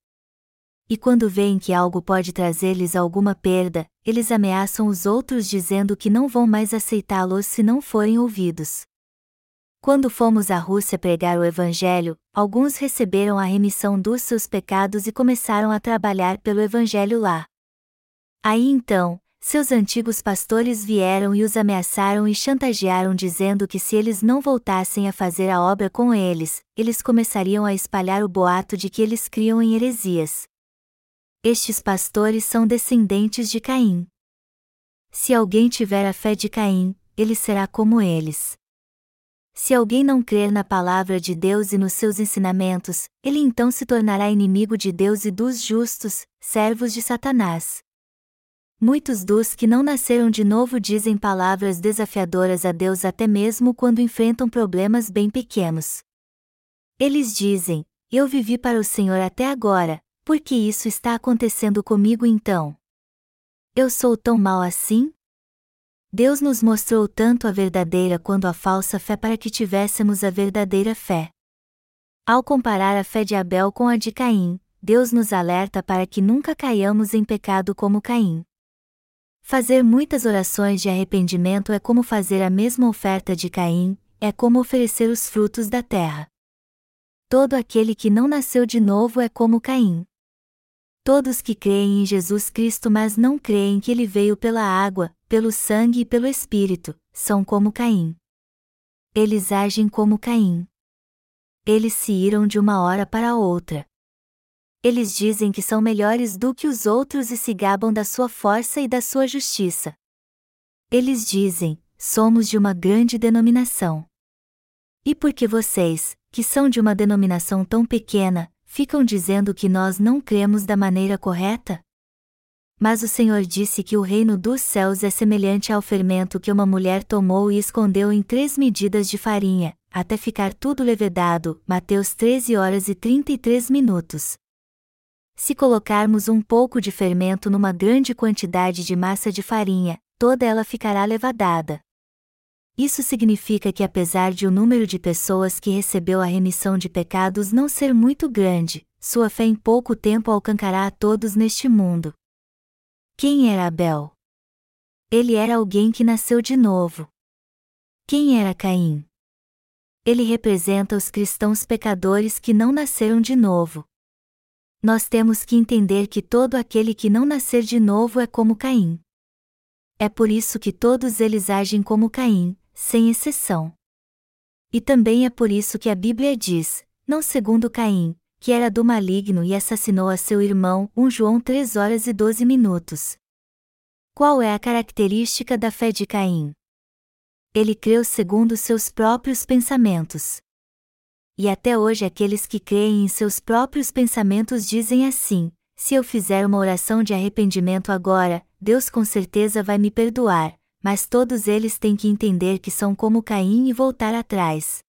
S1: E quando veem que algo pode trazer-lhes alguma perda, eles ameaçam os outros dizendo que não vão mais aceitá-los se não forem ouvidos. Quando fomos à Rússia pregar o Evangelho, alguns receberam a remissão dos seus pecados e começaram a trabalhar pelo Evangelho lá. Aí então, seus antigos pastores vieram e os ameaçaram e chantagearam dizendo que se eles não voltassem a fazer a obra com eles, eles começariam a espalhar o boato de que eles criam em heresias. Estes pastores são descendentes de Caim. Se alguém tiver a fé de Caim, ele será como eles. Se alguém não crer na palavra de Deus e nos seus ensinamentos, ele então se tornará inimigo de Deus e dos justos, servos de Satanás. Muitos dos que não nasceram de novo dizem palavras desafiadoras a Deus até mesmo quando enfrentam problemas bem pequenos. Eles dizem: Eu vivi para o Senhor até agora, por que isso está acontecendo comigo então? Eu sou tão mal assim? Deus nos mostrou tanto a verdadeira quanto a falsa fé para que tivéssemos a verdadeira fé. Ao comparar a fé de Abel com a de Caim, Deus nos alerta para que nunca caiamos em pecado como Caim. Fazer muitas orações de arrependimento é como fazer a mesma oferta de Caim, é como oferecer os frutos da terra. Todo aquele que não nasceu de novo é como Caim. Todos que creem em Jesus Cristo mas não creem que ele veio pela água, pelo sangue e pelo Espírito, são como Caim. Eles agem como Caim. Eles se iram de uma hora para outra eles dizem que são melhores do que os outros e se gabam da sua força e da sua justiça. Eles dizem: somos de uma grande denominação. E por que vocês, que são de uma denominação tão pequena, ficam dizendo que nós não cremos da maneira correta? Mas o Senhor disse que o reino dos céus é semelhante ao fermento que uma mulher tomou e escondeu em três medidas de farinha, até ficar tudo levedado. Mateus 13 horas e 33 minutos. Se colocarmos um pouco de fermento numa grande quantidade de massa de farinha, toda ela ficará levadada. Isso significa que, apesar de o número de pessoas que recebeu a remissão de pecados não ser muito grande, sua fé em pouco tempo alcançará a todos neste mundo. Quem era Abel? Ele era alguém que nasceu de novo. Quem era Caim? Ele representa os cristãos pecadores que não nasceram de novo. Nós temos que entender que todo aquele que não nascer de novo é como Caim. É por isso que todos eles agem como Caim, sem exceção. E também é por isso que a Bíblia diz, não segundo Caim, que era do maligno e assassinou a seu irmão, 1 João 3 horas e 12 minutos. Qual é a característica da fé de Caim? Ele creu segundo seus próprios pensamentos. E até hoje aqueles que creem em seus próprios pensamentos dizem assim: se eu fizer uma oração de arrependimento agora, Deus com certeza vai me perdoar, mas todos eles têm que entender que são como Caim e voltar atrás.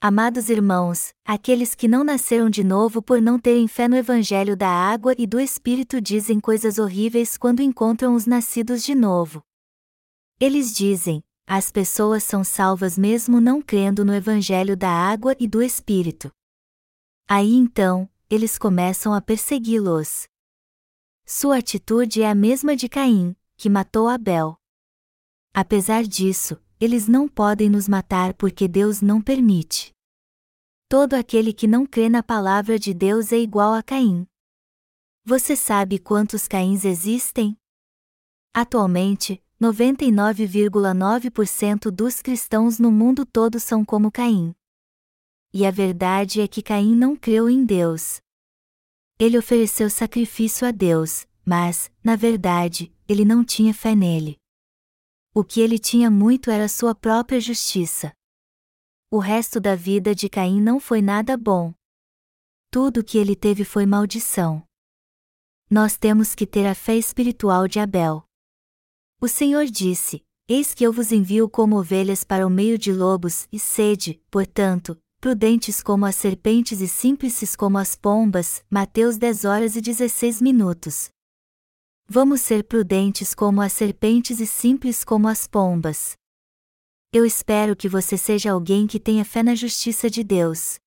S1: Amados irmãos, aqueles que não nasceram de novo por não terem fé no Evangelho da água e do Espírito dizem coisas horríveis quando encontram os nascidos de novo. Eles dizem: as pessoas são salvas mesmo não crendo no Evangelho da água e do Espírito. Aí então, eles começam a persegui-los. Sua atitude é a mesma de Caim, que matou Abel. Apesar disso, eles não podem nos matar porque Deus não permite. Todo aquele que não crê na palavra de Deus é igual a Caim. Você sabe quantos Caíns existem? Atualmente, 99,9% dos cristãos no mundo todo são como Caim. E a verdade é que Caim não creu em Deus. Ele ofereceu sacrifício a Deus, mas, na verdade, ele não tinha fé nele. O que ele tinha muito era sua própria justiça. O resto da vida de Caim não foi nada bom. Tudo o que ele teve foi maldição. Nós temos que ter a fé espiritual de Abel. O Senhor disse: Eis que eu vos envio como ovelhas para o meio de lobos, e sede, portanto, prudentes como as serpentes e simples como as pombas. Mateus 10 horas e 16 minutos. Vamos ser prudentes como as serpentes e simples como as pombas. Eu espero que você seja alguém que tenha fé na justiça de Deus.